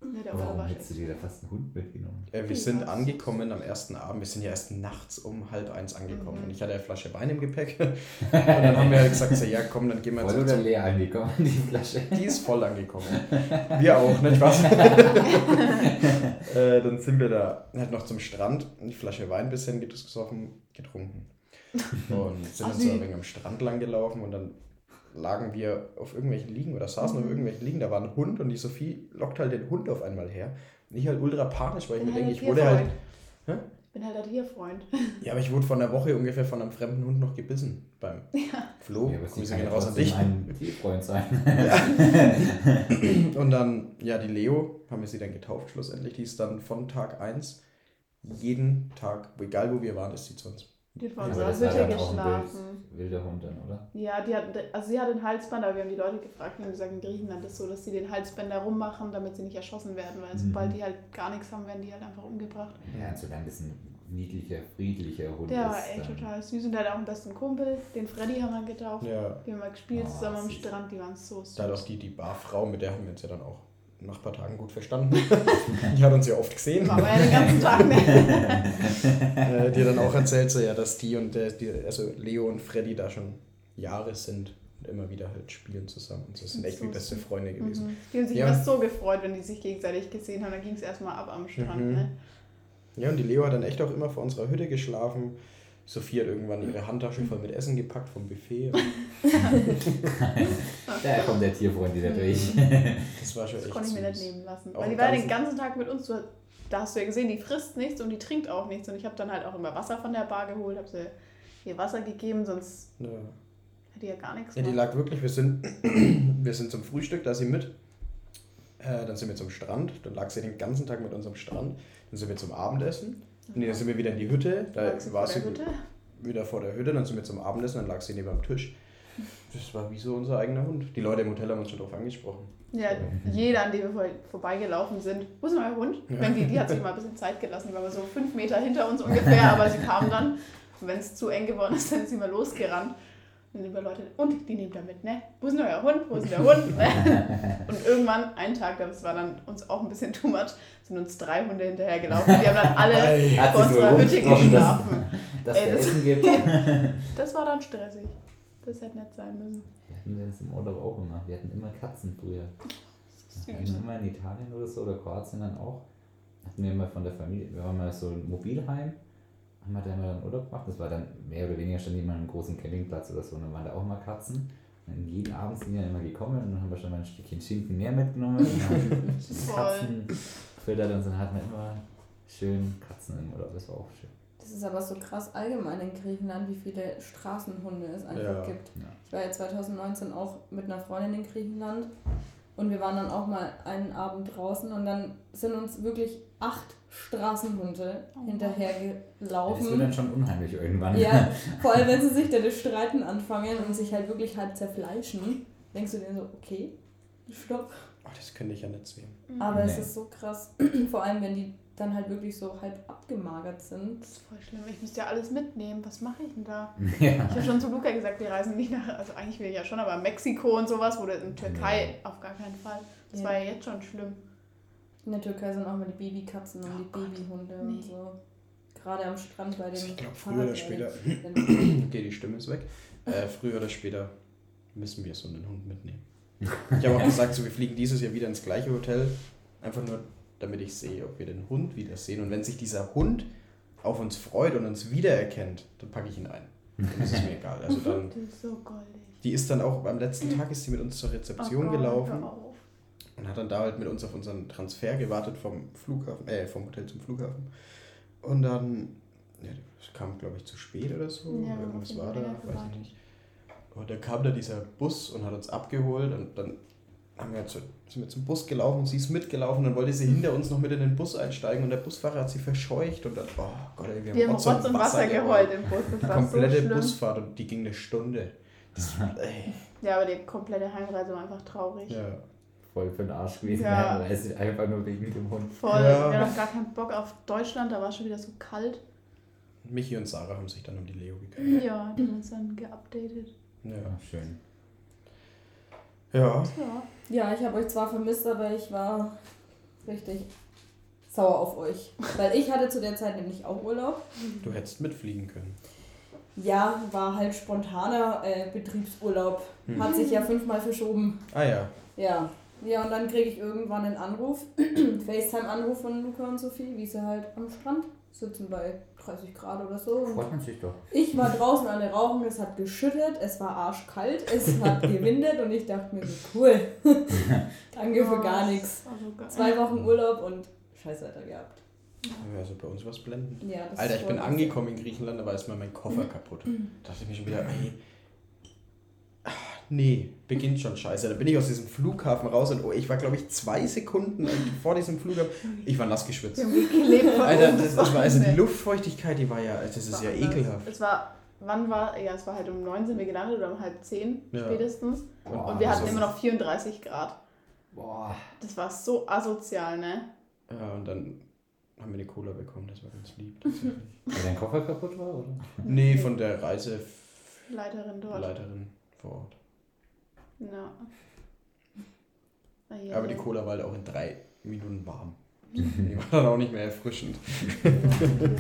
Ja, der Warum war hättest du dir da fast einen Hund mitgenommen? Äh, wir Wie sind angekommen am ersten Abend. Wir sind ja erst nachts um halb eins angekommen. Mhm. Und ich hatte eine Flasche Wein im Gepäck. Und dann haben wir halt gesagt, so, ja komm, dann gehen wir Voll oder leer angekommen, die Flasche? Die ist voll angekommen. Wir auch, nicht Spaß. äh, dann sind wir da halt noch zum Strand, eine Flasche Wein ein bisschen gesoffen, getrunken. Und sind dann so ein wenig am Strand lang gelaufen und dann lagen wir auf irgendwelchen Liegen oder saßen auf Mhm. irgendwelchen Liegen. Da war ein Hund und die Sophie lockt halt den Hund auf einmal her. Und ich halt ultra panisch, weil ich mir Bin denke, halt ich wurde halt. Hä? Ich bin halt ein Tierfreund. Ja, aber ich wurde vor einer Woche ungefähr von einem fremden Hund noch gebissen. Beim Flo. Ja, aber sie Grüße gehen ja raus an dich. ein Tierfreund sein. Und dann, ja, die Leo, haben wir sie dann getauft schlussendlich, die ist dann von Tag 1 jeden Tag, egal wo wir waren, ist sie zu uns. Die hat aber unserer Hütte geschlafen. wild, wilder Hund dann, oder? Ja, die hat, also sie hat ein Halsband, aber wir haben die Leute gefragt und gesagt, in Griechenland ist so, dass sie den Halsbänder rummachen, damit sie nicht erschossen werden, weil Mhm. sobald die halt gar nichts haben, werden die halt einfach umgebracht. Ja, solange das ein niedlicher, friedlicher Hund Der ist. war echt total süß und der hat auch einen besten Kumpel, den Freddy haben wir getauft. Ja, Die haben wir gespielt Oh, zusammen am. Strand, die waren so süß. da hat auch die, die Barfrau, mit der haben wir uns ja dann auch nach ein paar Tagen gut verstanden. die hat uns ja oft gesehen. Wir ja den ganzen Tag ne? äh, die hat dann auch erzählt, so, ja, dass die und der, die, also Leo und Freddy da schon Jahre sind Und immer wieder halt spielen zusammen. Und so sind Das echt ist wie so beste. Freunde gewesen. Mhm. Die haben sich Ja. immer so gefreut, wenn die sich gegenseitig gesehen haben. Dann ging es erstmal ab am Strand. Mhm. Ne? Ja, und die Leo hat dann echt auch immer vor unserer Hütte geschlafen. Sophie hat irgendwann ihre Handtasche voll mit Essen gepackt vom Buffet. Da kommt der Tierfreund wieder durch. Das war schon Das echt konnte ich mir süß. nicht nehmen lassen. Auch Weil die war ja den ganzen- Tag mit uns. Da hast du ja gesehen, die frisst nichts und die trinkt auch nichts. Und ich habe dann halt auch immer Wasser von der Bar geholt, habe sie ihr Wasser gegeben, sonst Ja. hätte die ja gar nichts Ja, die lag wirklich, wir sind, wir sind zum Frühstück, da ist sie mit. Äh, dann sind wir zum Strand, dann lag sie den ganzen Tag mit uns am Strand. Dann sind wir zum Abendessen. Nee, dann sind wir wieder in die Hütte. Da war sie Hütte. wieder vor der Hütte, dann sind wir zum Abendessen, dann lag sie neben am Tisch. Das war wie so unser eigener Hund. Die Leute im Hotel haben uns schon drauf angesprochen. Ja, jeder, an dem wir vor- vorbeigelaufen sind. Wo ist denn euer Hund? Ja. Wenn die, die hat sich mal ein bisschen Zeit gelassen. Die war mal so fünf Meter hinter uns ungefähr, aber sie kam dann. Und wenn es zu eng geworden ist, dann ist sie mal losgerannt. Und dann die Leute, und die nehmt da mit, ne? Wo ist denn euer Hund? Wo ist denn der Hund? Und irgendwann, einen Tag, das war dann uns auch ein bisschen too much, sind uns drei Hunde hinterhergelaufen. Die haben dann alle. Hat vor so unserer Hütte rumgesprochen, dass, geschlafen. dass Ey, das- Essen gibt. Das war dann stressig. Das hätte nicht sein müssen. Wir hatten das im Urlaub auch immer. Wir hatten immer Katzen früher. Wir hatten immer in Italien oder so oder Kroatien dann auch. Hatten wir immer von der Familie, wir waren mal so ein Mobilheim, haben wir da immer dann Urlaub gemacht. Das war dann mehr oder weniger stand immer einen großen Campingplatz oder so. Und dann waren da auch mal Katzen. Und jeden Abend sind die dann immer gekommen und dann haben wir schon mal ein Stückchen Schinken mehr mitgenommen. Und dann Voll. Katzen gefüttert und dann hatten wir immer schön Katzen im Urlaub. Das war auch schön. Das ist aber so krass allgemein in Griechenland, wie viele Straßenhunde es einfach Ja. gibt. Ja. Ich war ja 2019 auch mit einer Freundin in Griechenland und wir waren dann auch mal einen Abend draußen und dann sind uns wirklich acht Straßenhunde Oh Mann. hinterher Das wird dann schon unheimlich irgendwann. Ja, vor allem wenn sie sich dann das Streiten anfangen und sich halt wirklich halb zerfleischen, denkst du dir so, okay, stopp. Oh, das könnte ich ja nicht sehen. Aber es Nee. ist so krass, vor allem wenn die dann halt wirklich so halb abgemagert sind. Das ist voll schlimm. Ich müsste ja alles mitnehmen. Was mache ich denn da? ja. Ich habe schon zu Luca gesagt, wir reisen nicht nach, also eigentlich will ich ja schon, aber Mexiko und sowas, oder in Türkei auf gar keinen Fall. Das Ja. war ja jetzt schon schlimm. In der Türkei sind auch mal die Babykatzen und Oh die Gott, Babyhunde nee. und so. Gerade am Strand bei den Also ich glaub, früher oder später-. Okay, die Stimme ist weg. Äh, früher oder später müssen wir so einen Hund mitnehmen. Ich habe auch gesagt, so, wir fliegen dieses Jahr wieder ins gleiche Hotel. Einfach nur, damit ich sehe, ob wir den Hund wieder sehen. Und wenn sich dieser Hund auf uns freut und uns wiedererkennt, dann packe ich ihn ein. Dann ist es mir egal. Also dann, Das ist so goldig. die ist dann auch, am letzten Tag ist sie mit uns zur Rezeption Oh gelaufen. Und hat dann da halt mit uns auf unseren Transfer gewartet vom Flughafen, äh, vom Hotel zum Flughafen. Und dann, ja, das kam glaube ich zu spät oder so, Ja, irgendwas war da, weiß ich nicht. Und dann kam da dieser Bus und hat uns abgeholt und dann haben wir so, sind wir zum Bus gelaufen und sie ist mitgelaufen, dann wollte sie hinter uns noch mit in den Bus einsteigen und der Busfahrer hat sie verscheucht und dann, oh Gott, ey, wir haben, Wir haben Rotz und Wasser geheult im Bus. Das war so Komplette schlimm. Busfahrt und die ging eine Stunde. Das, Ja, aber die komplette Heimreise war einfach traurig. ja. Voll für den Arsch gewesen. Ja. Ja. Es ist einfach nur wegen dem Hund. Voll. Ja. Wir hatten gar keinen Bock auf Deutschland, da war es schon wieder so kalt. Michi und Sarah haben sich dann um die Leo gekümmert. Ja, die haben uns dann geupdatet. Ja. Ja, schön. ja. Ja. Ja, ich habe euch zwar vermisst, aber ich war richtig sauer auf euch. Weil ich hatte zu der Zeit nämlich auch Urlaub. Du hättest mitfliegen können. Ja, war halt spontaner äh, Betriebsurlaub. Hm. Hat sich ja fünfmal verschoben. Ah ja. Ja. Ja, und dann kriege ich irgendwann einen Anruf, FaceTime-Anruf von Luca und Sophie, wie sie halt am Strand sitzen bei 30 Grad oder so. Und Freut man sich doch. ich war draußen alle rauchen, es hat geschüttet, es war arschkalt, es hat gewindet und ich dachte mir so, cool. Danke für gar nichts. Zwei Wochen Urlaub und Scheißwetter gehabt. Ja, Also bei uns war es blendend. Ja, Alter, ist ich bin angekommen in Griechenland, da war erstmal mein Koffer kaputt. Da dachte ich mir schon wieder, ey. Nee, beginnt schon scheiße. Da bin ich aus diesem Flughafen raus und oh, ich war, glaube ich, zwei Sekunden vor diesem Flughafen. Ich war nass geschwitzt. Alter, das, das war also die. Luftfeuchtigkeit, die war ja, das ist war ja anders. ekelhaft. Es war, wann war, ja, es war halt um 9 sind wir gelandet oder um halb 10 Ja. spätestens. Boah, Und wir hatten immer noch 34 Grad. Boah. Das war so asozial, ne? Ja, und dann haben wir eine Cola bekommen, das war ganz lieb. Weil dein Koffer kaputt war, oder? nee, von der Reiseleiterin Leiterin dort. vor Ort. Ja. Ah, ja, Aber die ja. Cola war halt auch in drei Minuten warm. Die war dann auch nicht mehr erfrischend.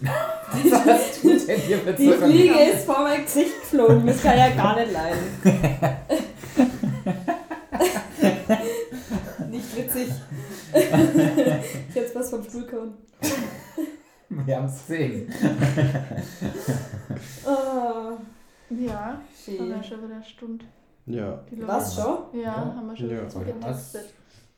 Was tut denn hier für Die Zucker? Fliege ist vor mein Gesicht geflogen. Das kann ja gar nicht leiden. nicht witzig. Jetzt was vom Stuhl kommen. Wir haben es gesehen. Oh, Ja, haben schön. wir schon wieder Stund. Ja. Was schon? Ja, Ja. haben wir schon Ja. Aber getextet.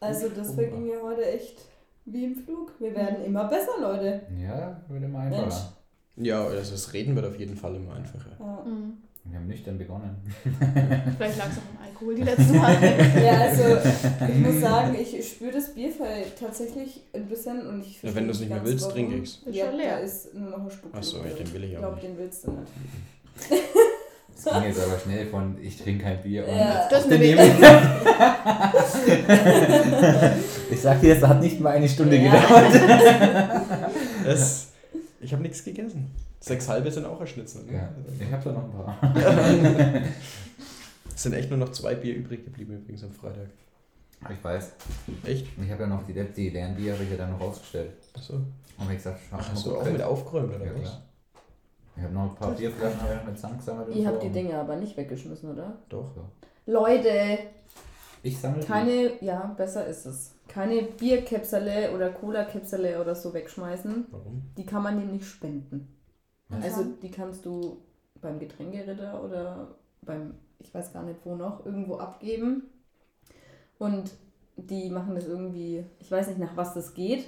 Also das verging mir heute echt wie im Flug. Wir werden immer besser, Leute. Ja, würde mal Mensch. einfacher. Ja, also das Reden wird auf jeden Fall immer einfacher. Ja. Mhm. Wir haben nüchtern begonnen. Vielleicht lag es auch am Alkohol die letzten Mal. Ja, also ich muss sagen, ich spüre das Bierfall tatsächlich ein bisschen und ich Ja, wenn du es nicht mehr willst, trinke ich's. Ist Ja, schon da leer. ist nur noch ein Spuck. Achso, ja, den will ich Ich auch glaube, nicht. den willst du nicht. Das ging jetzt aber schnell von ich trinke kein Bier und Ja. Das nehme ich. Ich sag dir, es hat nicht mal eine Stunde Ja. gedauert. Das, ich habe nichts gegessen. Sechs halbe sind auch ein Schnitzel. Ne? Ja, ich habe da noch ein paar. Es sind echt nur noch zwei Bier übrig geblieben übrigens am Freitag. Ich weiß. Echt? Ich habe ja noch die, die leeren Bier habe ich ja dann noch ausgestellt. Achso. Und ich gesagt, schau Ach, mal, hast du auch mit aufgeräumt oder Ja, was? klar. Ich habe noch ein paar Bierflaschen mit Zank gesammelt. Ihr habt die Dinge aber nicht weggeschmissen, oder? Doch. So. Leute, Ich sammle die. keine, ja, besser ist es. Keine Bierkäpsele oder Cola-Käpsele oder so wegschmeißen. Warum? Die kann man nicht spenden. Was? Also die kannst du beim Getränkeritter oder beim, ich weiß gar nicht wo noch, irgendwo abgeben. Und die machen das irgendwie, ich weiß nicht nach was das geht,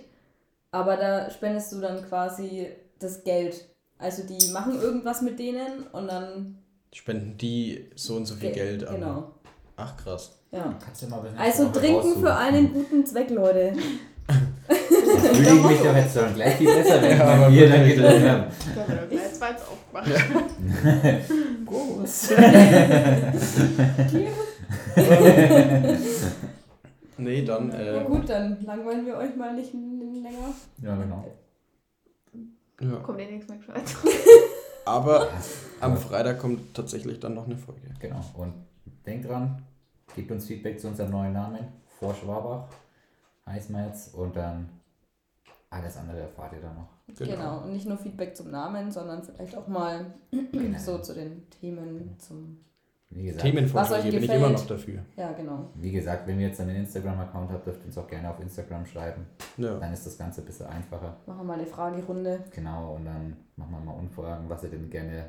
aber da spendest du dann quasi das Geld. Also die machen irgendwas mit denen und dann Spenden die so und so viel Ge- Geld an. Genau. Ach krass. Ja. Kannst du mal Also trinken für einen guten Zweck, Leute. Fühle ich mich doch jetzt schon gleich viel besser, wenn Ja, wir dann getrunken haben. Da wird gleich jetzt aufgemacht. Groß. Nee, dann. Na Äh, gut, dann langweilen wir euch mal nicht länger. Ja, genau. Ja. Kommt eh nichts mehr gescheit. Aber am Freitag kommt tatsächlich dann noch eine Folge. Genau. Und denkt dran, gebt uns Feedback zu unserem neuen Namen. Vor Schwabach heißen wir jetzt. Und dann alles andere erfahrt ihr dann noch. Genau. Und nicht nur Feedback zum Namen, sondern vielleicht auch mal Genau. so zu den Themen, zum. Wie gesagt, Was euch Themenvorschläge bin ich gefällt. immer noch dafür. Ja, genau. wie gesagt, wenn ihr jetzt einen Instagram-Account habt, dürft ihr uns auch gerne auf Instagram schreiben. Ja. Dann ist das Ganze ein bisschen einfacher. Machen wir mal eine Fragerunde. Genau, und dann machen wir mal Umfragen, was ihr denn gerne,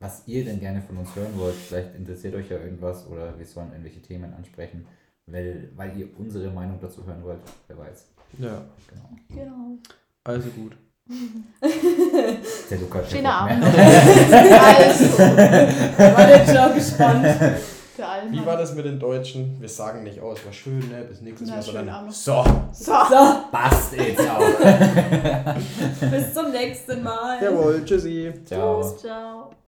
was ihr denn gerne von uns hören wollt. Vielleicht interessiert euch ja irgendwas oder wir sollen irgendwelche Themen ansprechen, weil, weil ihr unsere Meinung dazu hören wollt. Wer weiß. ja. Genau. Genau. Also gut. Der Luca hat Schöner Abend. Also, War jetzt schon gespannt. Wie war das mit den Deutschen? Wir sagen nicht, oh, es war schön, ne? Bis nächstes Na, Mal, sondern so. So. So, Passt jetzt auch. bis zum nächsten Mal. Jawohl, tschüssi. Ciao. Tschüss, ciao.